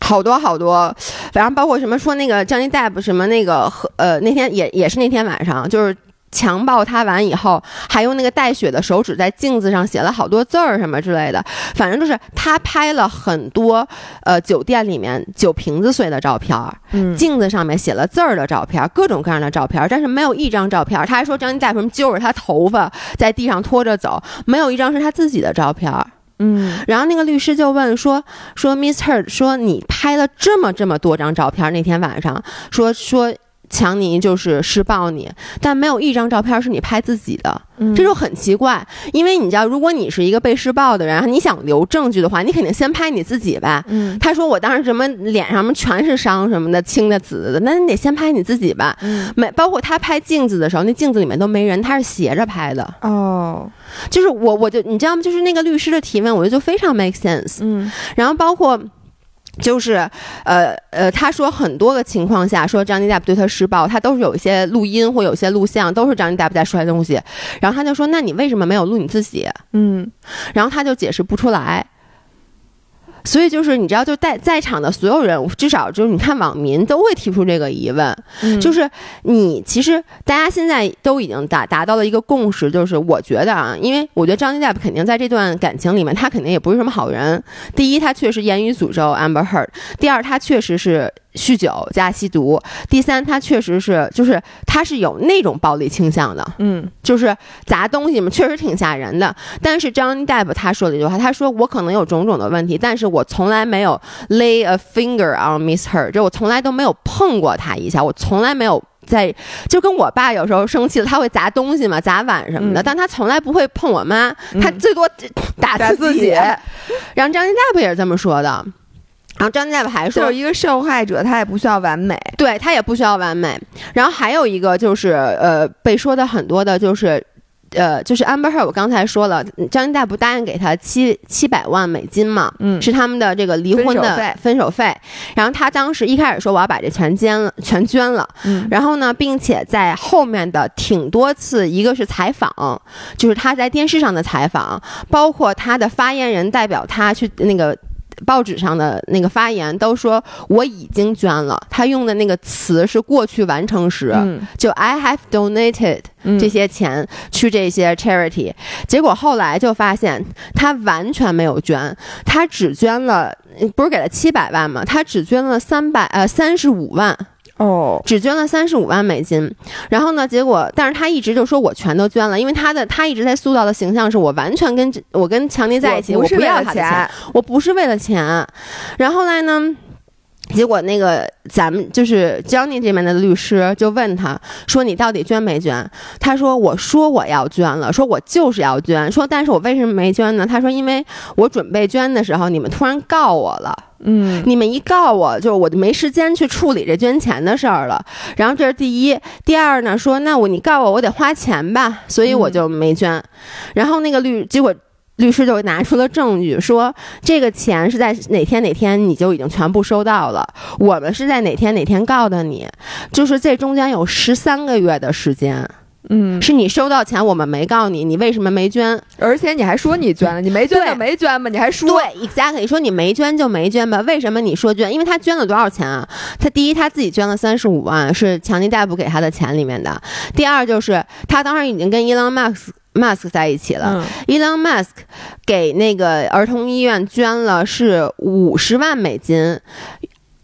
好多好多，反正包括什么说那个 Johnny Depp 什么那个和呃那天也也是那天晚上就是。强暴他完以后，还用那个带血的手指在镜子上写了好多字儿什么之类的，反正就是他拍了很多呃酒店里面酒瓶子碎的照片，嗯，镜子上面写了字儿的照片，各种各样的照片，但是没有一张照片。他还说张尼戴什么揪着他头发在地上拖着走，没有一张是他自己的照片。嗯，然后那个律师就问说说 Miss Heard 说你拍了这么这么多张照片，那天晚上说说。强尼就是施暴你，但没有一张照片是你拍自己的，这就很奇怪。因为你知道，如果你是一个被施暴的人，你想留证据的话，你肯定先拍你自己吧。嗯，他说我当时什么脸上面全是伤什么的，青的紫的，那你得先拍你自己吧。嗯，没，包括他拍镜子的时候，那镜子里面都没人，他是斜着拍的。哦，就是我，我就你知道吗？就是那个律师的提问，我觉得就非常 make sense。嗯，然后包括。就是，呃呃，他说很多个情况下说张尼戴普对他施暴，他都是有一些录音或有些录像，都是张尼戴普在摔东西。然后他就说：“那你为什么没有录你自己？”嗯，然后他就解释不出来。所以就是你知道，就在在场的所有人，至少就是你看网民都会提出这个疑问，就是你其实大家现在都已经达达到了一个共识，就是我觉得啊，因为我觉得张尼戴普肯定在这段感情里面，他肯定也不是什么好人。第一，他确实言语诅咒 Amber Heard；第二，他确实是。酗酒加吸毒，第三，他确实是，就是他是有那种暴力倾向的，嗯，就是砸东西嘛，确实挺吓人的。但是张大夫他说了一句话，他说我可能有种种的问题，但是我从来没有 lay a finger on Miss Her，就我从来都没有碰过她一下，我从来没有在，就跟我爸有时候生气了，他会砸东西嘛，砸碗什么的，但他从来不会碰我妈，他最多打自己。(laughs) 然后张大夫也是这么说的。然后张大夫还说，就是一个受害者，他也不需要完美，对他也不需要完美。然后还有一个就是，呃，被说的很多的就是，呃，就是 Amber Heard，我刚才说了，张大不答应给他七七百万美金嘛，嗯，是他们的这个离婚的分手费。然后他当时一开始说我要把这全捐了，全捐了，嗯，然后呢，并且在后面的挺多次，一个是采访，就是他在电视上的采访，包括他的发言人代表他去那个。报纸上的那个发言都说我已经捐了，他用的那个词是过去完成时，就 I have donated 这些钱去这些 charity，结果后来就发现他完全没有捐，他只捐了，不是给了七百万吗？他只捐了三百呃三十五万。哦，只捐了三十五万美金，然后呢？结果，但是他一直就说我全都捐了，因为他的他一直在塑造的形象是我完全跟我跟强尼在一起，我不要他的钱，我不是为了钱。然后来呢？结果那个咱们就是 Johnny 这边的律师就问他说：“你到底捐没捐？”他说：“我说我要捐了，说我就是要捐，说但是我为什么没捐呢？”他说：“因为我准备捐的时候，你们突然告我了。”嗯，你们一告我，就我就没时间去处理这捐钱的事儿了。然后这是第一，第二呢，说那我你告我，我得花钱吧，所以我就没捐。然后那个律，结果律师就拿出了证据，说这个钱是在哪天哪天你就已经全部收到了，我们是在哪天哪天告的你，就是这中间有十三个月的时间。嗯，是你收到钱，我们没告你，你为什么没捐？而且你还说你捐了，你没捐就没捐吧？你还说对，exactly，说你没捐就没捐吧？为什么你说捐？因为他捐了多少钱啊？他第一他自己捐了三十五万，是强尼戴普给他的钱里面的。第二就是他当时已经跟 Elon Musk Musk 在一起了。Elon Musk 给那个儿童医院捐了是五十万美金。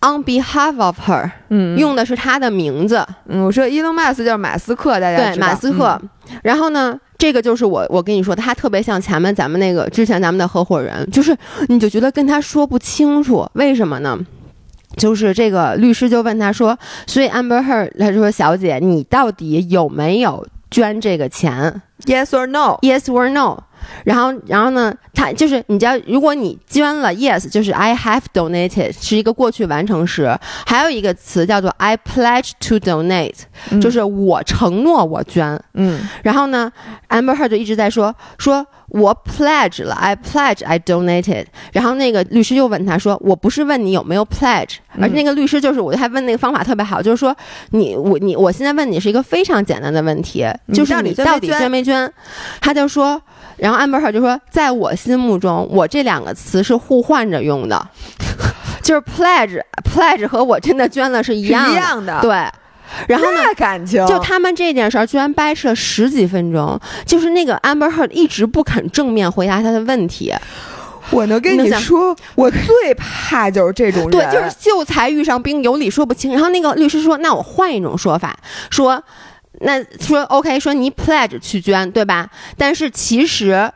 On behalf of her，嗯，用的是她的名字。嗯，我说 Elon Musk 叫马斯克，大家对马斯克。然后呢，这个就是我我跟你说，他特别像前面咱们那个之前咱们的合伙人，就是你就觉得跟他说不清楚，为什么呢？就是这个律师就问他说，所以 Amber Heard 他说小姐，你到底有没有捐这个钱？Yes or no？Yes or no？然后，然后呢？他就是你知道，如果你捐了，yes，就是 I have donated，是一个过去完成时。还有一个词叫做 I pledge to donate，就是我承诺我捐。嗯。然后呢，Amber Heard 就一直在说，说我 pledge 了，I pledge I donated。然后那个律师又问他说，我不是问你有没有 pledge，而那个律师就是我还问那个方法特别好，就是说你我你我现在问你是一个非常简单的问题，就是你到底捐没捐？他就说。然后 Amber Heard 就说，在我心目中，我这两个词是互换着用的，(laughs) 就是 pledge，pledge 和我真的捐了是一样的，对。然后呢，感情就他们这件事儿居然掰扯了十几分钟，就是那个 Amber Heard 一直不肯正面回答他的问题。我能跟你说，我最怕就是这种 (laughs) 人，对，就是秀才遇上兵，有理说不清。然后那个律师说，那我换一种说法，说。那说 OK，说你 pledge 去捐，对吧？但是其实，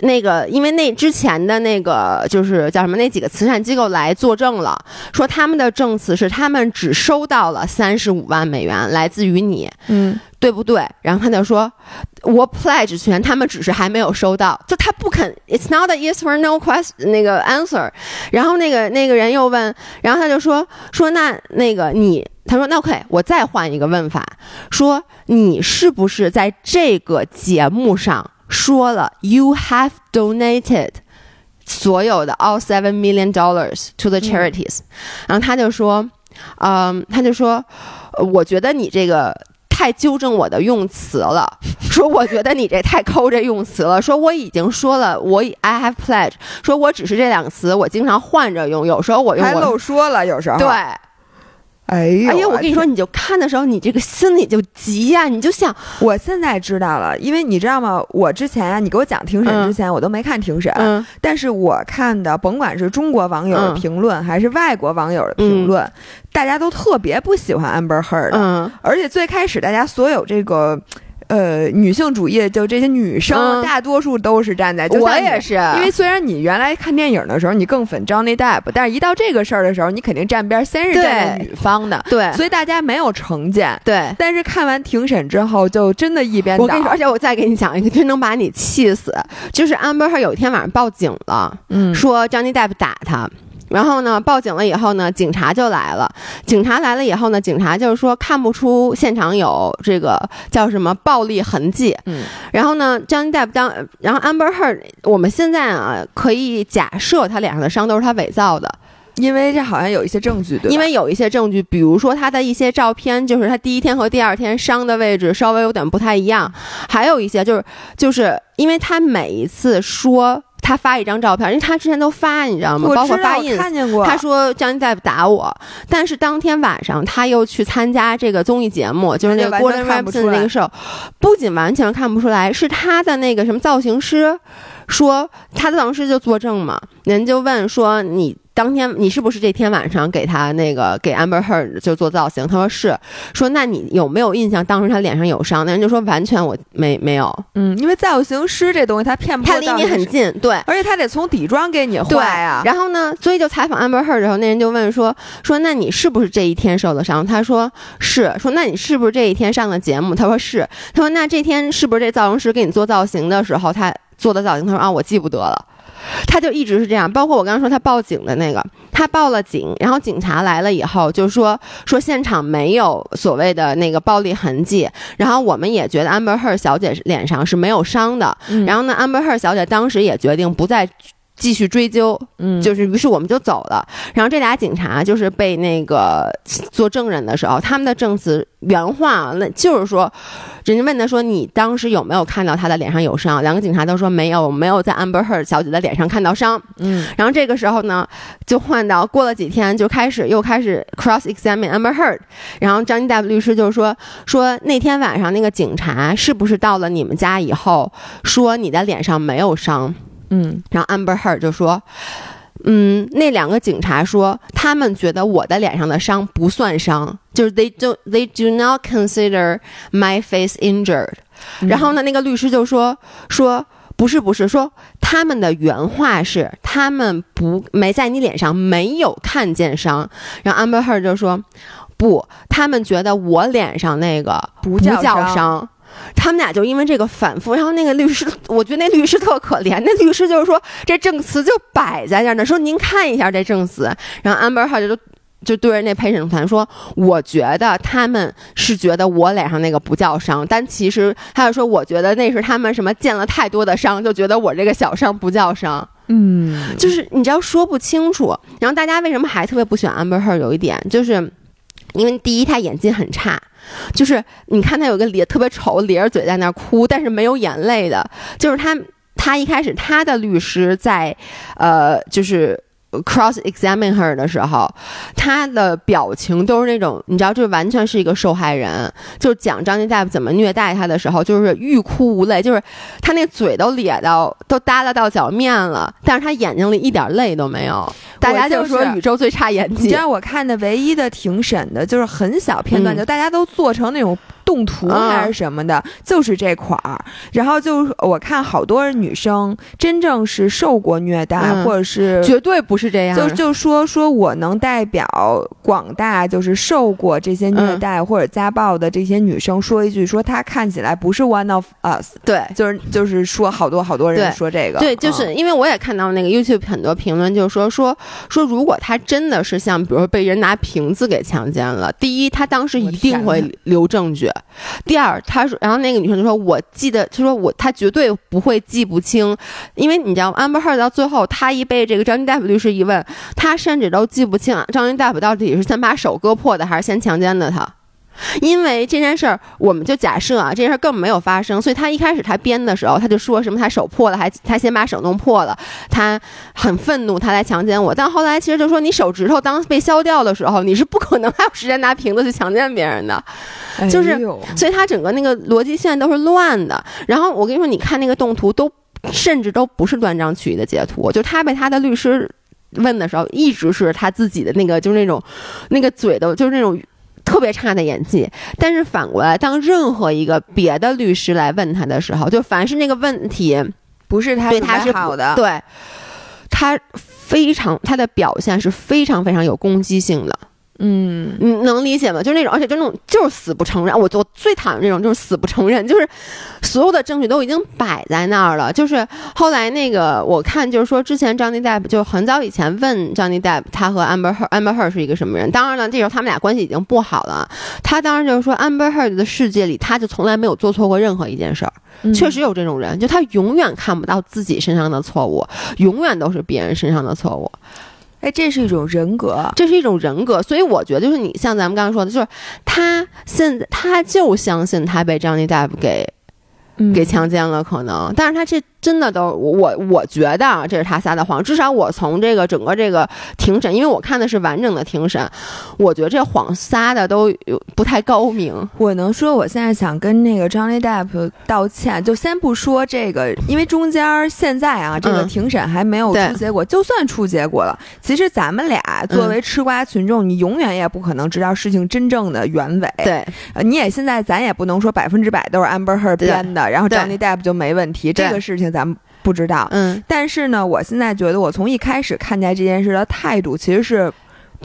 那个因为那之前的那个就是叫什么那几个慈善机构来作证了，说他们的证词是他们只收到了三十五万美元来自于你，嗯，对不对？然后他就说，我 pledge 权，他们只是还没有收到，就他不肯，It's not a yes or no question 那个 answer。然后那个那个人又问，然后他就说说那那个你。他说：“那 OK，我再换一个问法，说你是不是在这个节目上说了 ‘You have donated 所有的 all seven million dollars to the charities’？” 然后他就说：“嗯，他就说，我觉得你这个太纠正我的用词了，说我觉得你这太抠这用词了，说我已经说了，我 I have pledged，说我只是这两个词我经常换着用，有时候我用还漏说了，有时候对。”哎呀，我跟你说，你就看的时候，你这个心里就急呀，你就想，我现在知道了，因为你知道吗？我之前啊，你给我讲庭审之前，我都没看庭审，但是我看的，甭管是中国网友的评论，还是外国网友的评论，大家都特别不喜欢 Amber Heard，嗯，而且最开始大家所有这个。呃，女性主义就这些女生，大多数都是站在我也是，因为虽然你原来看电影的时候你更粉 Johnny Depp，但是一到这个事儿的时候，你肯定站边，先是站在女方的，对，所以大家没有成见，对。但是看完庭审之后，就真的一边倒。我跟你说，而且我再给你讲一个，真能把你气死，就是 Amber 有一天晚上报警了，嗯，说 Johnny Depp 打他。然后呢，报警了以后呢，警察就来了。警察来了以后呢，警察就是说看不出现场有这个叫什么暴力痕迹。嗯。然后呢，Johnny Depp 当，然后 Amber Heard，我们现在啊可以假设他脸上的伤都是他伪造的，因为这好像有一些证据，对因为有一些证据，比如说他的一些照片，就是他第一天和第二天伤的位置稍微有点不太一样。还有一些就是，就是因为他每一次说。他发一张照片，因为他之前都发，你知道吗？包括发印，看见过。他说张大夫打我，但是当天晚上他又去参加这个综艺节目，就是那个 Gordon Ramsay 那个 show，不仅完全看不出来，是他的那个什么造型师说，他的造型师就作证嘛，人就问说你。当天你是不是这天晚上给他那个给 Amber Heard 就做造型？他说是，说那你有没有印象当时他脸上有伤？那人就说完全我没没有。嗯，因为造型师这东西他骗不他离你很近，对，而且他得从底妆给你画呀。然后呢，所以就采访 Amber Heard 的时候，那人就问说说那你是不是这一天受的伤？他说是。说那你是不是这一天上的节目？他说是。他说那这天是不是这造型师给你做造型的时候他做的造型？他说啊我记不得了。他就一直是这样。包括我刚刚说他报警的那个，他报了警，然后警察来了以后就说说现场没有所谓的那个暴力痕迹，然后我们也觉得 Amber Heard 小姐脸上是没有伤的。然后呢，Amber Heard 小姐当时也决定不再。继续追究，嗯，就是于是我们就走了。然后这俩警察就是被那个做证人的时候，他们的证词原话那就是说，人家问他说：“你当时有没有看到他的脸上有伤？”两个警察都说没有，没有在 Amber Heard 小姐的脸上看到伤。嗯，然后这个时候呢，就换到过了几天，就开始又开始 cross examine Amber Heard。然后张金大夫律师就说：“说那天晚上那个警察是不是到了你们家以后，说你的脸上没有伤？”嗯，然后 Amber Heard 就说，嗯，那两个警察说，他们觉得我的脸上的伤不算伤，就是 they do they do not consider my face injured。然后呢，那个律师就说说不是不是，说他们的原话是他们不没在你脸上没有看见伤。然后 Amber Heard 就说不，他们觉得我脸上那个不叫伤。他们俩就因为这个反复，然后那个律师，(laughs) 我觉得那律师特可怜。那律师就是说，这证词就摆在这儿呢，说您看一下这证词。然后 Amber Heard 就就对着那陪审团说：“我觉得他们是觉得我脸上那个不叫伤，但其实他就说，我觉得那是他们什么见了太多的伤，就觉得我这个小伤不叫伤。嗯，就是你知道说不清楚。然后大家为什么还特别不喜欢 Amber Heard？有一点就是，因为第一他演技很差。”就是你看他有个咧特别丑，咧着嘴在那哭，但是没有眼泪的。就是他，他一开始他的律师在，呃，就是。cross examine her 的时候，他的表情都是那种，你知道，这完全是一个受害人。就讲张金大夫怎么虐待他的时候，就是欲哭无泪，就是他那嘴都咧到都耷拉到脚面了，但是他眼睛里一点泪都没有。大家就说宇宙最差演技。你知道我看的唯一的庭审的就是很小片段，就大家都做成那种。动图还是什么的，就是这块儿。然后就是我看好多女生真正是受过虐待，或者是绝对不是这样。就就说说我能代表广大就是受过这些虐待或者家暴的这些女生说一句，说她看起来不是 one of us。对，就是就是说好多好多人说这个。对，就是因为我也看到那个 YouTube 很多评论，就是说说说如果她真的是像比如说被人拿瓶子给强奸了，第一，她当时一定会留证据。第二，他说，然后那个女生就说：“我记得，他说我，他绝对不会记不清，因为你知道，Amber Heard 到最后，他一被这个张云大夫律师一问，他甚至都记不清张云大夫到底是先把手割破的，还是先强奸的他。”因为这件事儿，我们就假设啊，这件事儿根本没有发生，所以他一开始他编的时候，他就说什么他手破了，还他先把手弄破了，他很愤怒，他来强奸我。但后来其实就说，你手指头当被削掉的时候，你是不可能 (laughs) 还有时间拿瓶子去强奸别人的，就是，所以他整个那个逻辑线都是乱的。然后我跟你说，你看那个动图都甚至都不是断章取义的截图，就他被他的律师问的时候，一直是他自己的那个就是那种那个嘴的，就是那种。特别差的演技，但是反过来，当任何一个别的律师来问他的时候，就凡是那个问题不是他对他是好的，对他非常他的表现是非常非常有攻击性的。嗯，你能理解吗？就是那种，而且就那种，就是死不承认。我我最讨厌这种，就是死不承认，就是所有的证据都已经摆在那儿了。就是后来那个，我看就是说，之前 Johnny Depp 就很早以前问张尼戴普，他和 Amber Heard，Amber Heard 是一个什么人？当然了，这时候他们俩关系已经不好了。他当时就是说，Amber Heard 的世界里，他就从来没有做错过任何一件事儿。确实有这种人，就他永远看不到自己身上的错误，永远都是别人身上的错误。哎，这是一种人格，这是一种人格，所以我觉得就是你像咱们刚刚说的，就是他现在他就相信他被张丽大夫给给强奸了，可能，但是他这。真的都我我觉得啊，这是他撒的谎。至少我从这个整个这个庭审，因为我看的是完整的庭审，我觉得这谎撒的都有不太高明。我能说，我现在想跟那个 Johnny Depp 道歉，就先不说这个，因为中间现在啊，这个庭审还没有出结果。就算出结果了，其实咱们俩作为吃瓜群众，你永远也不可能知道事情真正的原委。对，你也现在咱也不能说百分之百都是 Amber Heard 编的，然后 Johnny Depp 就没问题。这个事情。咱们不知道，嗯，但是呢，我现在觉得，我从一开始看待这件事的态度，其实是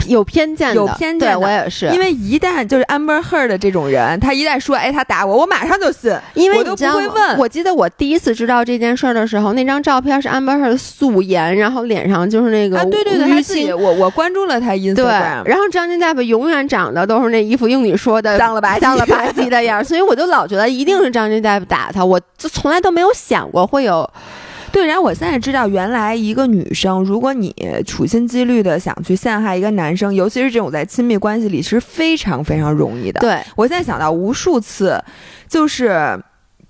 有偏见的，有偏见对我也是，因为一旦就是 Amber Heard 这种人，他一旦说哎他打我，我马上就信，因为我都不会问。我记得我第一次知道这件事儿的时候，那张照片是 Amber Heard 素颜，然后脸上就是那个啊，对对对，他淤自己，青。我我关注了他对，Instagram，然后 Johnny Depp 永远长得都是那衣服用你说的脏了吧唧脏了吧唧的样儿，所以我就老觉得一定是 Johnny Depp 打他，我就从来都没有想过会有对，然后我现在知道，原来一个女生，如果你处心积虑的想去陷害一个男生，尤其是这种在亲密关系里，是非常非常容易的。对，我现在想到无数次，就是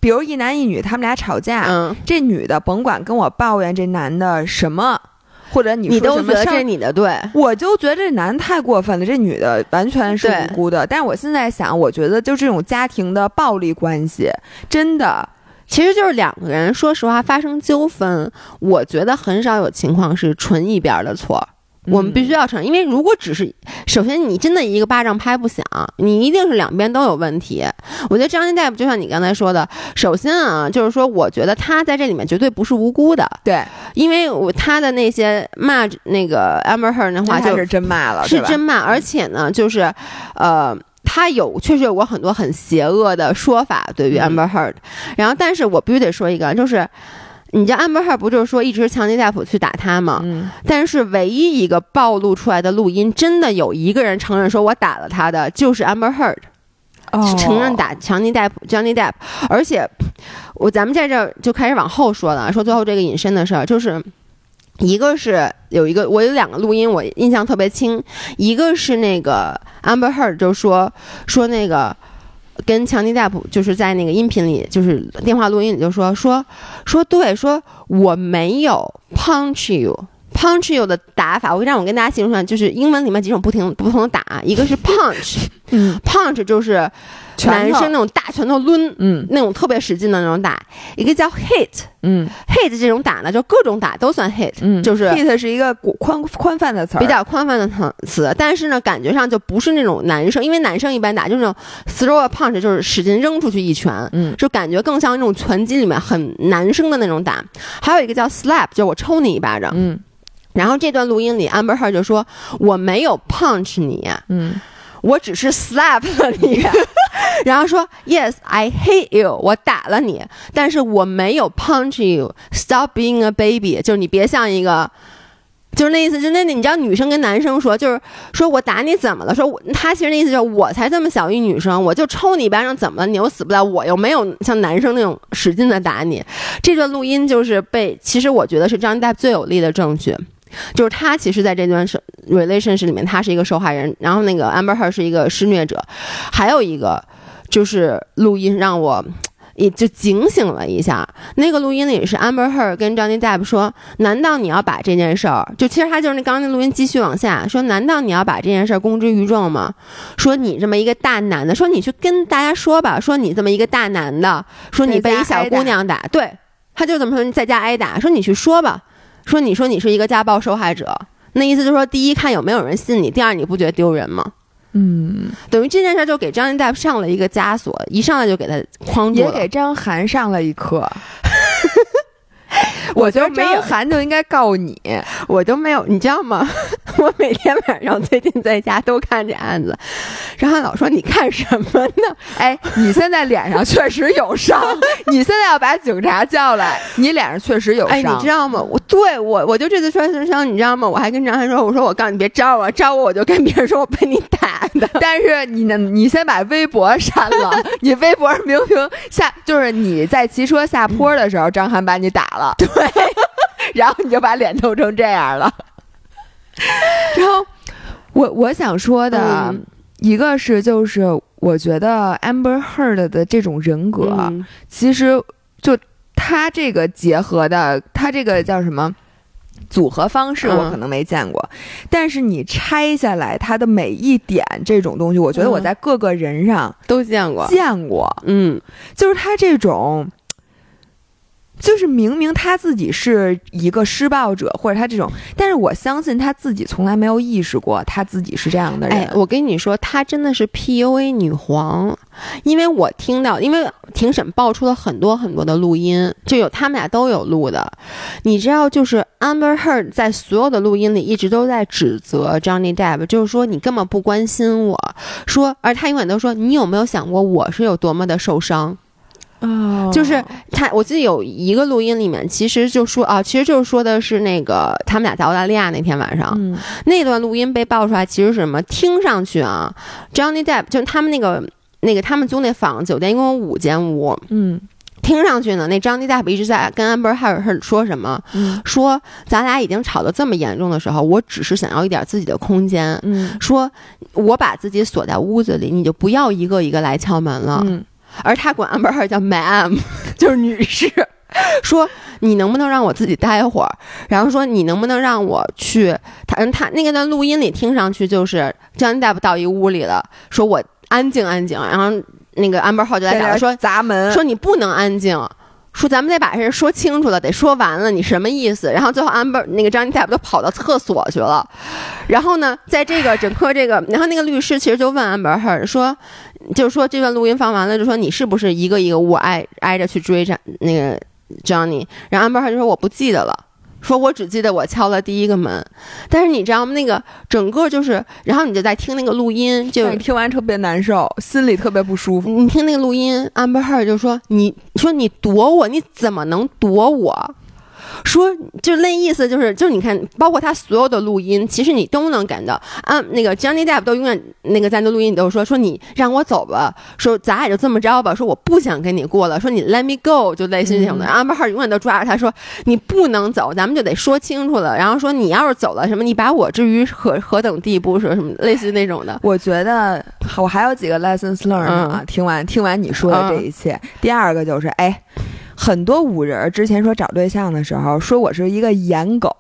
比如一男一女，他们俩吵架，嗯，这女的甭管跟我抱怨这男的什么，或者你都。你的对，我就觉得这男的太过分了，这女的完全是无辜的。但是我现在想，我觉得就这种家庭的暴力关系，真的其实就是两个人，说实话发生纠纷，我觉得很少有情况是纯一边儿的错。我们必须要承认，因为如果只是，首先你真的一个巴掌拍不响，你一定是两边都有问题。我觉得张金大夫就像你刚才说的，首先啊，就是说，我觉得他在这里面绝对不是无辜的，对，因为我他的那些骂那个 Amber Heard 的话就是真骂了，是真骂，而且呢，就是，呃，他有确实有过很多很邪恶的说法对于嗯 Amber Heard，、然后，但是我必须得说一个，就是。你知道 Amber Heard 不就是说一直强尼戴普去打他吗？嗯，但是唯一一个暴露出来的录音，真的有一个人承认说我打了他的，就是 Amber Heard。是承认哦打强尼戴普 Johnny Depp，而且我咱们在这儿就开始往后说了，说最后这个隐身的事儿，就是一个是有一个我有两个录音我印象特别清，一个是那个 Amber Heard 就说说那个。跟强尼戴普就是在那个音频里，就是电话录音里就说说说对，说我没有 punch you。punch you 的打法，我让我跟大家形容一下，就是英文里面几种不停不同的打，一个是 punch，嗯 punch 就是男生那种大拳头抡，嗯。那种特别使劲的那种打；一个叫 hit，hit 嗯。这种打呢，就各种打都算 hit，、嗯，就是 hit 是一个宽宽泛的词儿，比较宽泛的词。但是呢，感觉上就不是那种男生，因为男生一般打就是那种 throw a punch，就是使劲扔出去一拳。嗯。就感觉更像那种拳击里面很男生的那种打，还有一个叫 slap，就是我抽你一巴掌。嗯。然后这段录音里，Amber Heard 就说我没有 punch 你，嗯我只是 slap 了你，(laughs) 然后说 Yes, I hate you，我打了你，但是我没有 punch you。Stop being a baby，就是你别像一个，就是那意思，就那你知道女生跟男生说，就是说我打你怎么了？说我他其实那意思就是我才这么小一女生，我就抽你一巴掌怎么了？你又死不了，我又没有像男生那种使劲的打你。这段录音就是被，其实我觉得是张一大最有力的证据。就是他其实在这段是 relationship 里面，他是一个受害人，然后那个 Amber Heard 是一个施虐者，还有一个就是录音让我。也就警醒了一下，那个录音里是 Amber Heard 跟 Johnny Depp 说：“难道你要把这件事儿……就其实他就是那刚刚那录音继续往下说，难道你要把这件事儿公之于众吗？说你这么一个大男的，说你去跟大家说吧，说你这么一个大男的，说你被一小姑娘打，对，他就怎么说，你在家挨打，说你去说吧，说你说你是一个家暴受害者，那意思就是说，第一看有没有人信你，第二你不觉得丢人吗？嗯，等于这件事就给张 Depp 上了一个枷锁，一上来就给他框住了。也给张涵上了一课。(laughs) 我觉得张涵就应该告你，我都没有，你知道吗？(laughs) 我每天晚上最近在家都看这案子，张涵老说你看什么呢？哎，你现在脸上确实有伤，(laughs) 你现在要把警察叫来，你脸上确实有伤。哎，你知道吗？我对我我就这次摔伤，你知道吗？我还跟张涵说，我说我告诉你别招我，招我我就跟别人说我被你打的。但是你呢？你先把微博删了，你微博明明下就是你在骑车下坡的时候，张涵把你打了，对，(laughs) 然后你就把脸弄成这样了。(laughs) 然后我我想说的、嗯一个是，就是我觉得 Amber Heard 的这种人格，嗯其实就他这个结合的，他这个叫什么？组合方式我嗯可能没见过，但是你拆下来它的每一点这种东西，我觉得我嗯在各个人上都见过。见过。嗯，就是他这种，就是明明他自己是一个施暴者，或者他这种，但是我相信他自己从来没有意识过他自己是这样的人。哎，我跟你说，他真的是 PUA 女皇，因为我听到，因为庭审爆出了很多很多的录音，就有他们俩都有录的。你知道，就是 Amber Heard 在所有的录音里一直都在指责 Johnny Depp，就是说你根本不关心我，说，而他永远都说你有没有想过我是有多么的受伤。哦，就是他，我记得有一个录音里面，其实就说啊，其实就是说的是那个他们俩在澳大利亚那天晚上，那段录音被爆出来，其实是什么？听上去啊，Johnny Depp 就是他们那个那个他们租那房酒店一共有五间屋，嗯，听上去呢，那 Johnny Depp 一直在跟 Amber Heard 说什么？说咱俩已经吵得这么严重的时候，我只是想要一点自己的空间，嗯，说我把自己锁在屋子里，你就不要一个一个来敲门了，嗯。而他管 Amber 叫 Ma'am，(laughs) 就是女士，说你能不能让我自己待会儿？然后说你能不能让我去？他他那个在录音里听上去就是张大夫到一屋里了，说我安静安静。然后那个 Amber 就在讲说砸门，说你不能安静，说咱们得把这说清楚了，得说完了，你什么意思？然后最后安倍那个张大夫都跑到厕所去了。然后呢，在这个整个这个，然后那个律师其实就问安倍赫说。就是说，这段录音放完了，就说你是不是一个一个屋挨挨着去追着那个 Johnny？然后安倍赫就说我不记得了，说我只记得我敲了第一个门。但是你知道吗？那个整个就是，然后你就在听那个录音，就听完特别难受，心里特别不舒服。你听那个录音，amberh，就说你说你躲我，你怎么能躲我？说就那意思，就是就是你看，包括他所有的录音，其实你都能感到啊。那个 Johnny Depp 都永远那个在那录音，你都说说你让我走吧，说咱俩就这么着吧，说我不想跟你过了，说你 Let me go，就类似于这种的。Amber Heard 永远都抓着他说你不能走，咱们就得说清楚了。然后说你要是走了什么，你把我置于何何等地步，说什么类似于那种的。我觉得我还有几个 lessons learned 啊。听完听完你说的这一切，第二个就是哎。很多五人之前说找对象的时候，说我是一个颜狗，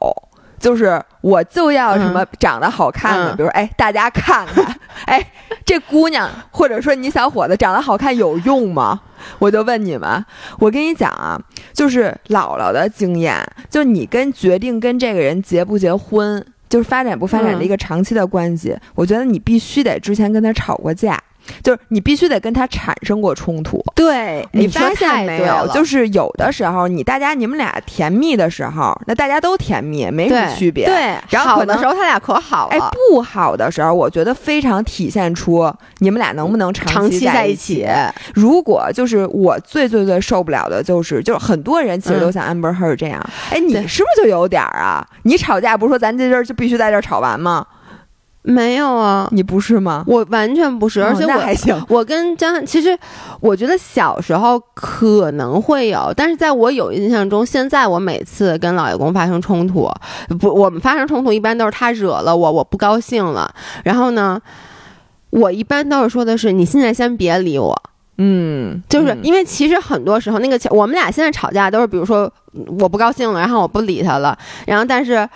就是我就要什么长得好看的，比如哎，大家看看，(laughs) 哎，这姑娘或者说你小伙子长得好看有用吗？我就问你们，我跟你讲啊，就是姥姥的经验，就你跟决定跟这个人结不结婚，就是发展不发展的一个长期的关系，我觉得你必须得之前跟他吵过架。就是你必须得跟他产生过冲突，对你发现没有？就是有的时候，你大家你们俩甜蜜的时候，那大家都甜蜜，没什么区别。对，然后好的时候他俩可好了。哎，不好的时候，我觉得非常体现出你们俩能不能长期在一起。如果就是我最最最受不了的就是，就是很多人其实都像 Amber Heard 这样。哎，你是不是就有点儿啊？你吵架不是说咱这阵儿就必须在这儿吵完吗？没有啊，你不是吗？我完全不是，而且我还行。我跟张，其实我觉得小时候可能会有，但是在我有印象中，现在我每次跟老爷公发生冲突，不，我们发生冲突一般都是他惹了我，我不高兴了，然后呢，我一般都是说的是你现在先别理我，嗯，就是因为其实很多时候那个我们俩现在吵架都是，比如说我不高兴了，然后我不理他了，然后但是。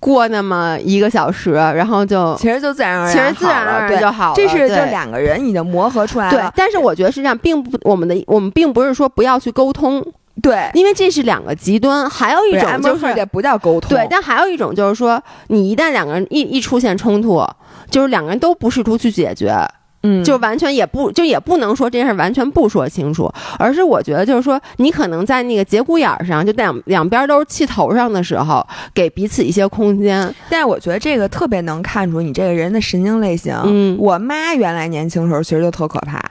过那么一个小时，然后就其实就自然而然，其实自然而然就好了。这是就两个人已经磨合出来了。对，但是我觉得实际上，并不，我们的我们并不是说不要去沟通。对，因为这是两个极端。还有一种就是也不叫沟通。对，但还有一种就是说，你一旦两个人一一出现冲突，就是两个人都不试图去解决。嗯，就完全也不就也不能说这件事完全不说清楚，而是我觉得就是说，你可能在那个节骨眼上，就两两边都是气头上的时候，给彼此一些空间。但是我觉得这个特别能看出你这个人的神经类型。嗯，我妈原来年轻时候其实就特可怕。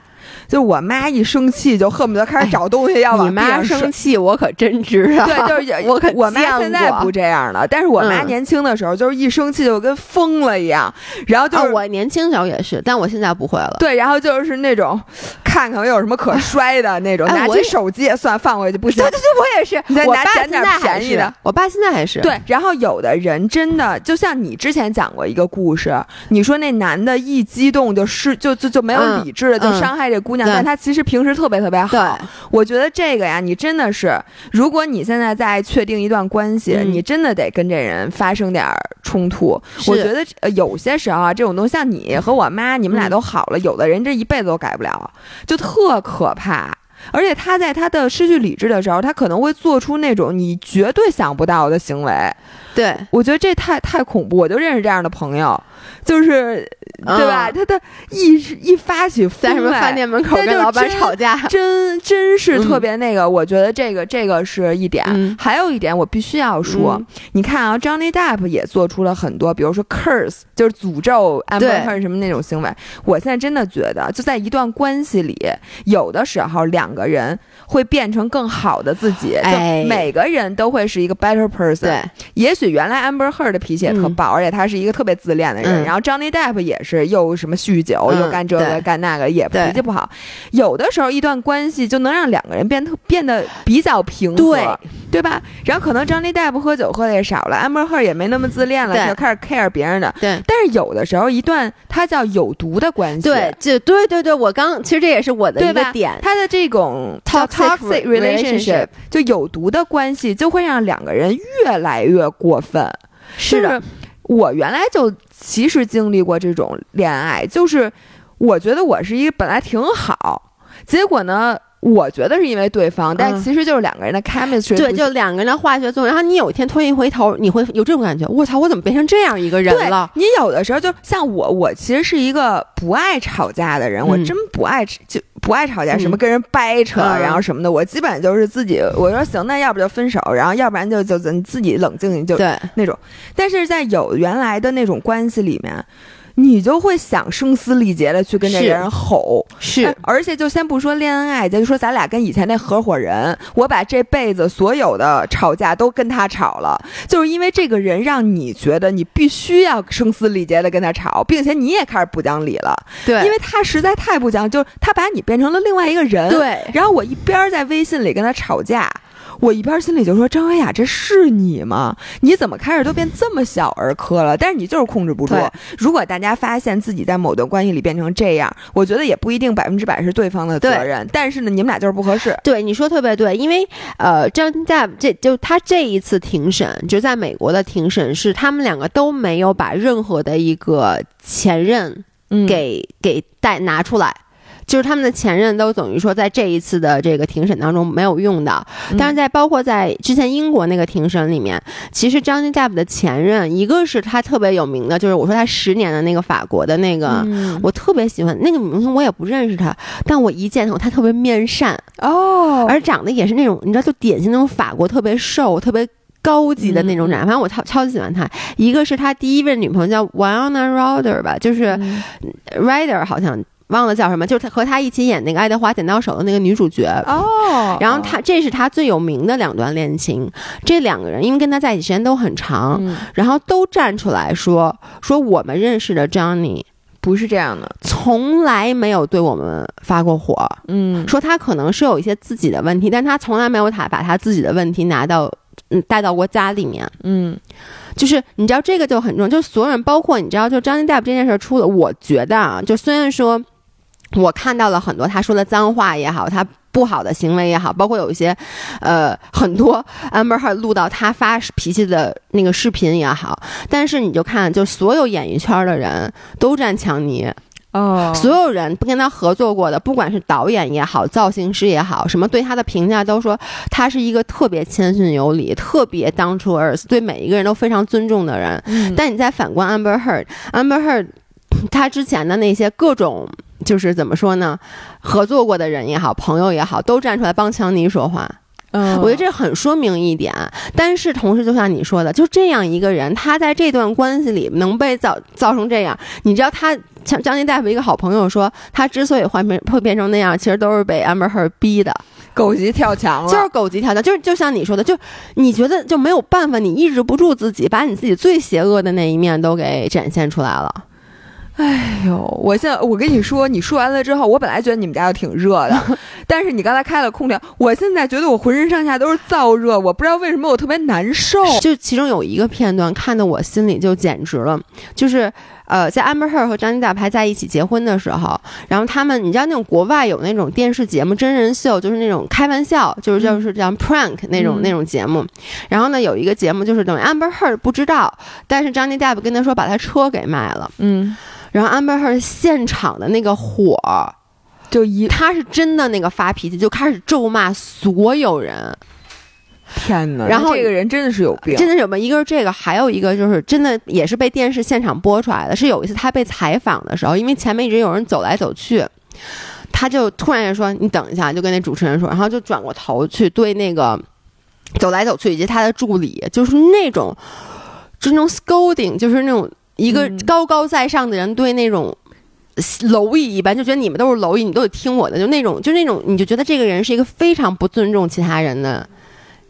就我妈一生气，就恨不得开始找东西要往你妈生气，我可真知道。对，就是 (laughs) 我可我妈现在不这样了，但是我妈年轻的时候，就是一生气就跟疯了一样。然后就是我年轻时候也是，但我现在不会了。对，然后就是那种看看有什么可摔的那种，拿起手机也算放回去不行。对对对，我也是。你再拿捡点便宜的。我爸现在还是。对，然后有的人真的就像你之前讲过一个故事，你说那男的一激动就是就就就没有理智了，就伤害这姑娘，但她其实平。时特别特别好，我觉得这个呀，你真的是，如果你现在在确定一段关系，你真的得跟这人发生点冲突。我觉得有些时候啊，这种东西，像你和我妈，你们俩都好了，有的人这一辈子都改不了，就特可怕。而且他在他的失去理智的时候，他可能会做出那种你绝对想不到的行为。对，我觉得这太太恐怖，我就认识这样的朋友，就是对吧？他的一一发起在什么饭店门口跟老板吵架，真真是特别那个。我觉得这个这个是一点，还有一点我必须要说，你看啊，Johnny Depp 也做出了很多，比如说 curse，就是诅咒 Amber Heard 什么那种行为。我现在真的觉得，就在一段关系里，有的时候两个人会变成更好的自己，就每个人都会是一个 better person。对，也许。原来 Amber Heard 的脾气也特暴，而且他是一个特别自恋的人。然后 Johnny Depp 也是又什么酗酒，又干这个干那个，也脾气不好。有的时候一段关系就能让两个人变特变得比较平和，对吧？然后可能 Johnny Depp 喝酒喝的也少了，Amber Heard 也没那么自恋了，就开始 care 别人的。对。但是有的时候一段他叫有毒的关系，对，就对对对，我刚其实这也是我的一个点，他的这种 toxic relationship 就有毒的关系，就会让两个人越来越过。分是的，我原来就其实经历过这种恋爱，就是我觉得我是一个本来挺好，结果呢。我觉得是因为对方，但其实就是两个人的 chemistry，对，就两个人的化学作用。然后你有一天突然一回头，你会有这种感觉：我操，我怎么变成这样一个人了？你有的时候就像我，我其实是一个不爱吵架的人，我真不爱就不爱吵架，什么跟人掰扯，然后什么的，我基本就是自己我说行，那要不就分手，然后要不然就就你自己冷静就对那种。但是在有原来的那种关系里面。你就会想声嘶力竭的去跟这个人吼，是，而且就先不说恋爱，咱就说咱俩跟以前那合伙人，我把这辈子所有的吵架都跟他吵了，就是因为这个人让你觉得你必须要声嘶力竭的跟他吵，并且你也开始不讲理了，对，因为他实在太不讲，就是他把你变成了另外一个人，对，然后我一边在微信里跟他吵架。我一边心里就说：“张维雅，这是你吗？你怎么开始都变这么小儿科了？但是你就是控制不住。如果大家发现自己在某段关系里变成这样，我觉得也不一定百分之百是对方的责任。但是呢，你们俩就是不合适。对，你说特别对，因为呃，张家这就他这一次庭审，就在美国的庭审是他们两个都没有把任何的一个前任给给带拿出来。”就是他们的前任都等于说在这一次的这个庭审当中没有用的，但是在包括在之前英国那个庭审里面，其实张 o n 的前任一个是他特别有名的，就是我说他十年的那个法国的那个，我特别喜欢那个明星，我也不认识他，但我一见他，他特别面善。哦，而长得也是那种你知道就典型那种法国特别瘦、特别高级的那种人，反正我超超级喜欢他。一个是他第一位女朋友叫 Winona Ryder 吧，就是 Ryder 好像。忘了叫什么，就是他和他一起演那个《爱德华剪刀手》的那个女主角哦。然后他这是他最有名的两段恋情，这两个人因为跟他在一起时间都很长，然后都站出来说说我们认识的 Johnny 不是这样的，从来没有对我们发过火。嗯，说他可能是有一些自己的问题，但他从来没有他把他自己的问题拿到嗯带到过家里面。嗯。就是你知道这个就很重要，就所有人包括你知道，就张 o 大夫这件事出了，我觉得啊，就虽然说。我看到了很多他说的脏话也好，他不好的行为也好，包括有一些，呃，很多 Amber Heard 录到他发脾气的那个视频也好。但是你就看，就所有演艺圈的人都站强尼哦，所有人不跟他合作过的，不管是导演也好，造型师也好，什么对他的评价都说他是一个特别谦逊有礼、特别 down to earth，对每一个人都非常尊重的人。但你再反观 Amber Heard，Amber Heard 他之前的那些各种。就是怎么说呢？合作过的人也好，朋友也好，都站出来帮强尼说话。嗯，我觉得这很说明一点。但是同时，就像你说的，就这样一个人，他在这段关系里能被造造成这样，你知道，他强张尼大夫一个好朋友说，他之所以会变会变成那样，其实都是被 Amber Heard 逼的，狗急跳墙了。就是狗急跳墙，就是就像你说的，就你觉得就没有办法，你抑制不住自己，把你自己最邪恶的那一面都给展现出来了。哎呦，我现在我跟你说，你说完了之后，我本来觉得你们家就挺热的，(laughs) 但是你刚才开了空调，我现在觉得我浑身上下都是燥热，我不知道为什么我特别难受。就其中有一个片段，看的我心里就简直了，就是呃，在 Amber Heard 和张尼大牌在一起结婚的时候，然后他们，你知道那种国外有那种电视节目真人秀，就是那种开玩笑，就是就是这样 prank 那种那种节目，然后呢有一个节目就是等于 Amber Heard 不知道，但是张尼大夫跟他说把他车给卖了，嗯。然后 Amber Heard 现场的那个火，就一他是真的那个发脾气，就开始咒骂所有人。天哪！然后这个人真的是有病，真的是有病。一个是这个，还有一个就是真的也是被电视现场播出来的。是有一次他被采访的时候，因为前面一直有人走来走去，他就突然就说：“你等一下。”就跟那主持人说，然后就转过头去对那个走来走去以及他的助理，就是那种就那种 scolding，就是那种一个高高在上的人对那种蝼蚁一般，就觉得你们都是蝼蚁，你都得听我的，就那种就那种，你就觉得这个人是一个非常不尊重其他人的。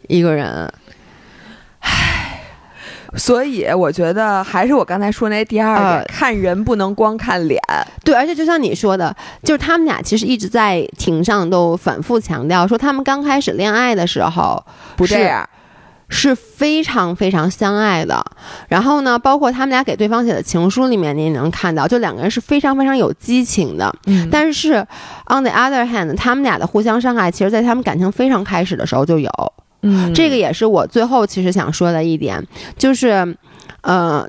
一个人，唉，所以我觉得还是我刚才说那第二点，看人不能光看脸。对，而且就像你说的，就是他们俩其实一直在庭上都反复强调说，他们刚开始恋爱的时候不这样，是非常非常相爱的。然后呢，包括他们俩给对方写的情书里面，你也能看到，就两个人是非常非常有激情的。嗯，但是 on the other hand，他们俩的互相伤害，其实在他们感情非常开始的时候就有。嗯，这个也是我最后其实想说的一点，就是，呃，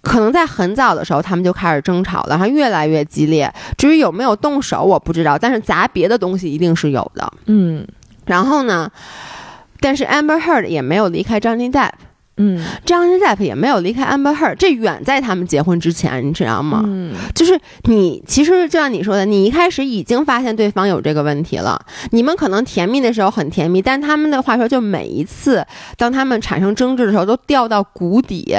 可能在很早的时候他们就开始争吵了，然后越来越激烈。至于有没有动手，我不知道，但是砸别的东西一定是有的。嗯，然后呢，但是 Amber Heard 也没有离开 Johnny Depp。嗯，Johnny Depp 也没有离开 Amber Heard，这远在他们结婚之前，你知道吗？嗯，就是你其实就像你说的，你一开始已经发现对方有这个问题了，你们可能甜蜜的时候很甜蜜，但他们的话说，就每一次当他们产生争执的时候，都掉到谷底。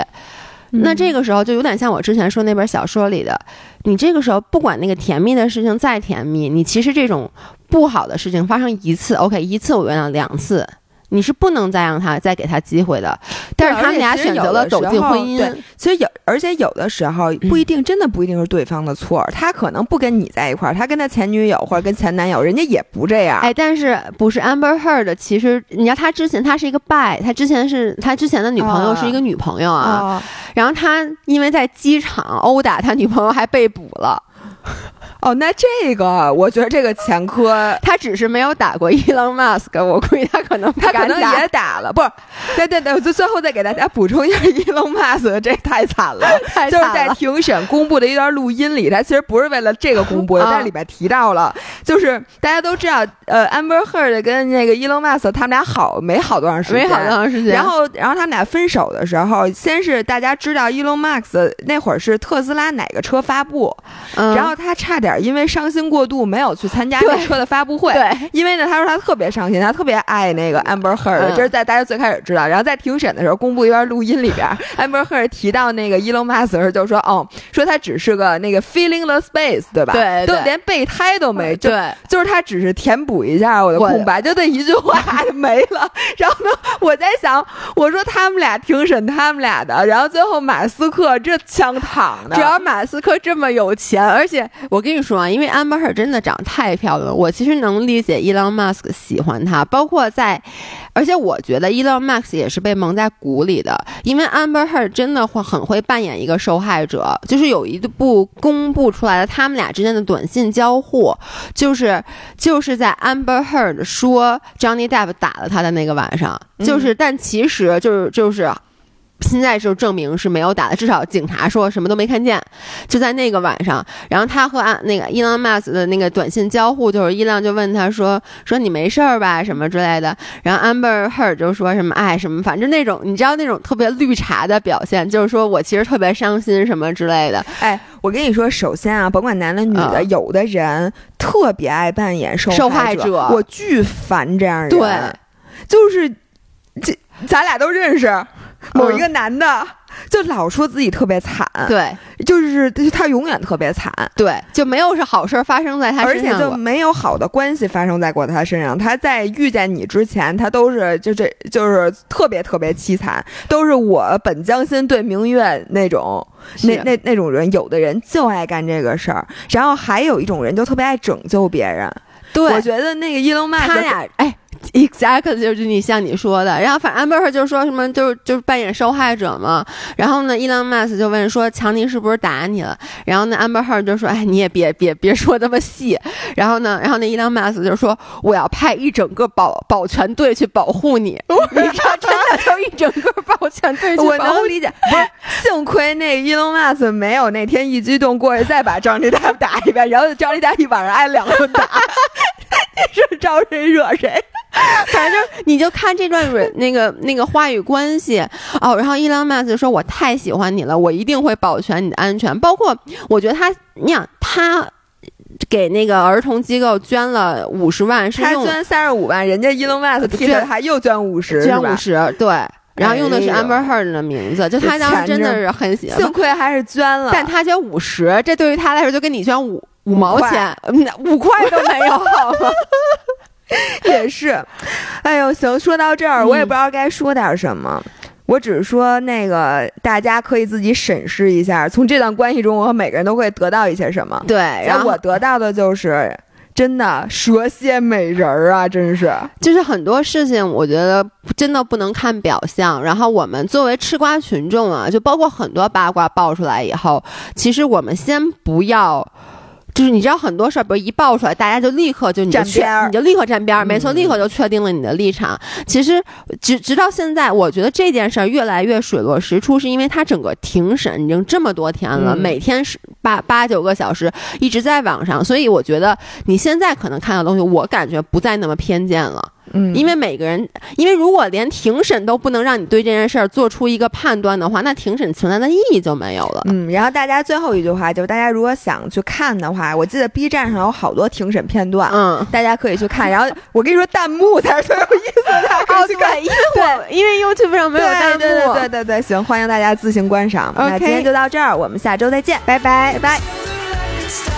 那这个时候就有点像我之前说那本小说里的，你这个时候不管那个甜蜜的事情再甜蜜，你其实这种不好的事情发生一次，OK，一次我原谅，两次。你是不能再让他再给他机会的，但是他们俩选择了走进婚姻。其实有，而且有的时候不一定，真的不一定是对方的错。他可能不跟你在一块儿，他跟他前女友或者跟前男友，人家也不这样。哎，但是不是 Amber Heard？其实你知道，他之前他是一个 by，他之前是他之前的女朋友是一个女朋友啊。然后他因为在机场殴打他女朋友，还被捕了。(laughs) 哦，那这个我觉得这个前科，(laughs) 他只是没有打过 Elon Musk，我估计他可能他可能也打了，不是？对对对，就最后再给大家补充一下，(laughs) Elon Musk 这太惨了，就是在庭审公布的一段录音里，他其实不是为了这个公布的，在里边提到了，就是大家都知道，呃，Amber Heard 跟那个 Elon Musk 他们俩好没好多长时间，没好多长时间，然后然后他们俩分手的时候，先是大家知道 Elon Musk 那会儿是特斯拉哪个车发布，然后他差点。因为伤心过度，没有去参加那车的发布会。对，因为呢，他说他特别伤心，他特别爱那个 Amber Heard，这是在大家最开始知道。然后在庭审的时候，公布一段录音里边，(laughs) Amber Heard 提到那个 Elon Musk 的时候，就说：“哦，说他只是个那个 filling the space，对吧？对，都连备胎都没，对，就是他只是填补一下我的空白，就那一句话就没了。(laughs) 然后呢，我在想，我说他们俩庭审他们俩的，然后最后马斯克这枪躺的，只要马斯克这么有钱，而且我跟你说啊，因为 Amber Heard。真的长太漂亮了，我其实能理解 Elon Musk 喜欢她，包括在，而且我觉得 Elon Musk 也是被蒙在鼓里的，因为 Amber Heard 真的会很会扮演一个受害者，就是有一部公布出来的他们俩之间的短信交互，就是就是在 Amber Heard 说 Johnny Depp 打了他的那个晚上，就是，但其实就是就是。现在就证明是没有打的，至少警察说什么都没看见。就在那个晚上，然后他和安那个伊朗马斯的那个短信交互，就是伊朗就问他说：“说你没事儿吧？什么之类的。”然后 Amber Heard 就说什么：“哎，什么，反正那种你知道那种特别绿茶的表现，就是说我其实特别伤心什么之类的。”哎，我跟你说，首先啊，甭管男的女的，有的人特别爱扮演受受害者，我巨烦这样人。对，就是这咱俩都认识。某一个男的就老说自己特别惨，对，就是他永远特别惨，对，就没有是好事发生在他身上，而且就没有好的关系发生在过他身上。他在遇见你之前，他都是就这就是特别特别凄惨，都是我本将心对明月那种那那那种人。有的人就爱干这个事儿，然后还有一种人就特别爱拯救别人。对，我觉得那个伊隆马斯他俩哎。(laughs) Exactly 就是你像你说的，然后反正 Amber 就是说什么就是就是扮演受害者嘛，然后呢，Elon Musk 就问说强尼是不是打你了？然后呢，Amber 就说哎你也别别别说那么细，然后呢，然后那 Elon Musk 就说我要派一整个保保全队去保护你，(laughs) 你知道真的了就一整个保全队去保护我能理解，不是幸亏那伊隆马斯没有那天一激动过去再把张丽达打一遍，然后张丽达一晚上挨两顿打，(laughs) 你说招谁惹谁？反正你就看这段那个那个话语关系哦，然后伊隆马斯说：“我太喜欢你了，我一定会保全你的安全。”包括我觉得他，你想他。给那个儿童机构捐了五十万，是用捐三十五万，人家 Elon Musk 替他又捐五十，捐五十，对，然后用的是 Amber Heard 的名字，就他当时真的是很喜幸亏还是捐了，但他捐五十，这对于他来说就跟你捐五五毛钱，五块都没有，好吗？(laughs) 也是，哎呦，行，说到这儿，我也不知道该说点什么。我只是说，那个大家可以自己审视一下，从这段关系中，我们每个人都会得到一些什么。对，然后我得到的就是，真的蛇蝎美人儿啊，真是，就是很多事情，我觉得真的不能看表象。然后我们作为吃瓜群众啊，就包括很多八卦爆出来以后，其实我们先不要。就是你知道很多事儿，比如一爆出来，大家就立刻就你就确你就立刻站边儿，没错，立刻就确定了你的立场。其实直直到现在，我觉得这件事儿越来越水落石出，是因为它整个庭审已经这么多天了，每天是八八九个小时一直在网上，所以我觉得你现在可能看到东西，我感觉不再那么偏见了。嗯，因为每个人，因为如果连庭审都不能让你对这件事儿做出一个判断的话，那庭审存在的意义就没有了。嗯，然后大家最后一句话就是，大家如果想去看的话，我记得 B 站上有好多庭审片段，嗯，大家可以去看。然后我跟你说，弹幕才是最有意思的。哦，对，因为我 (laughs) 因为 YouTube 上没有弹幕。对对对对对，行，欢迎大家自行观赏。那今天就到这儿，我们下周再见，拜拜拜拜。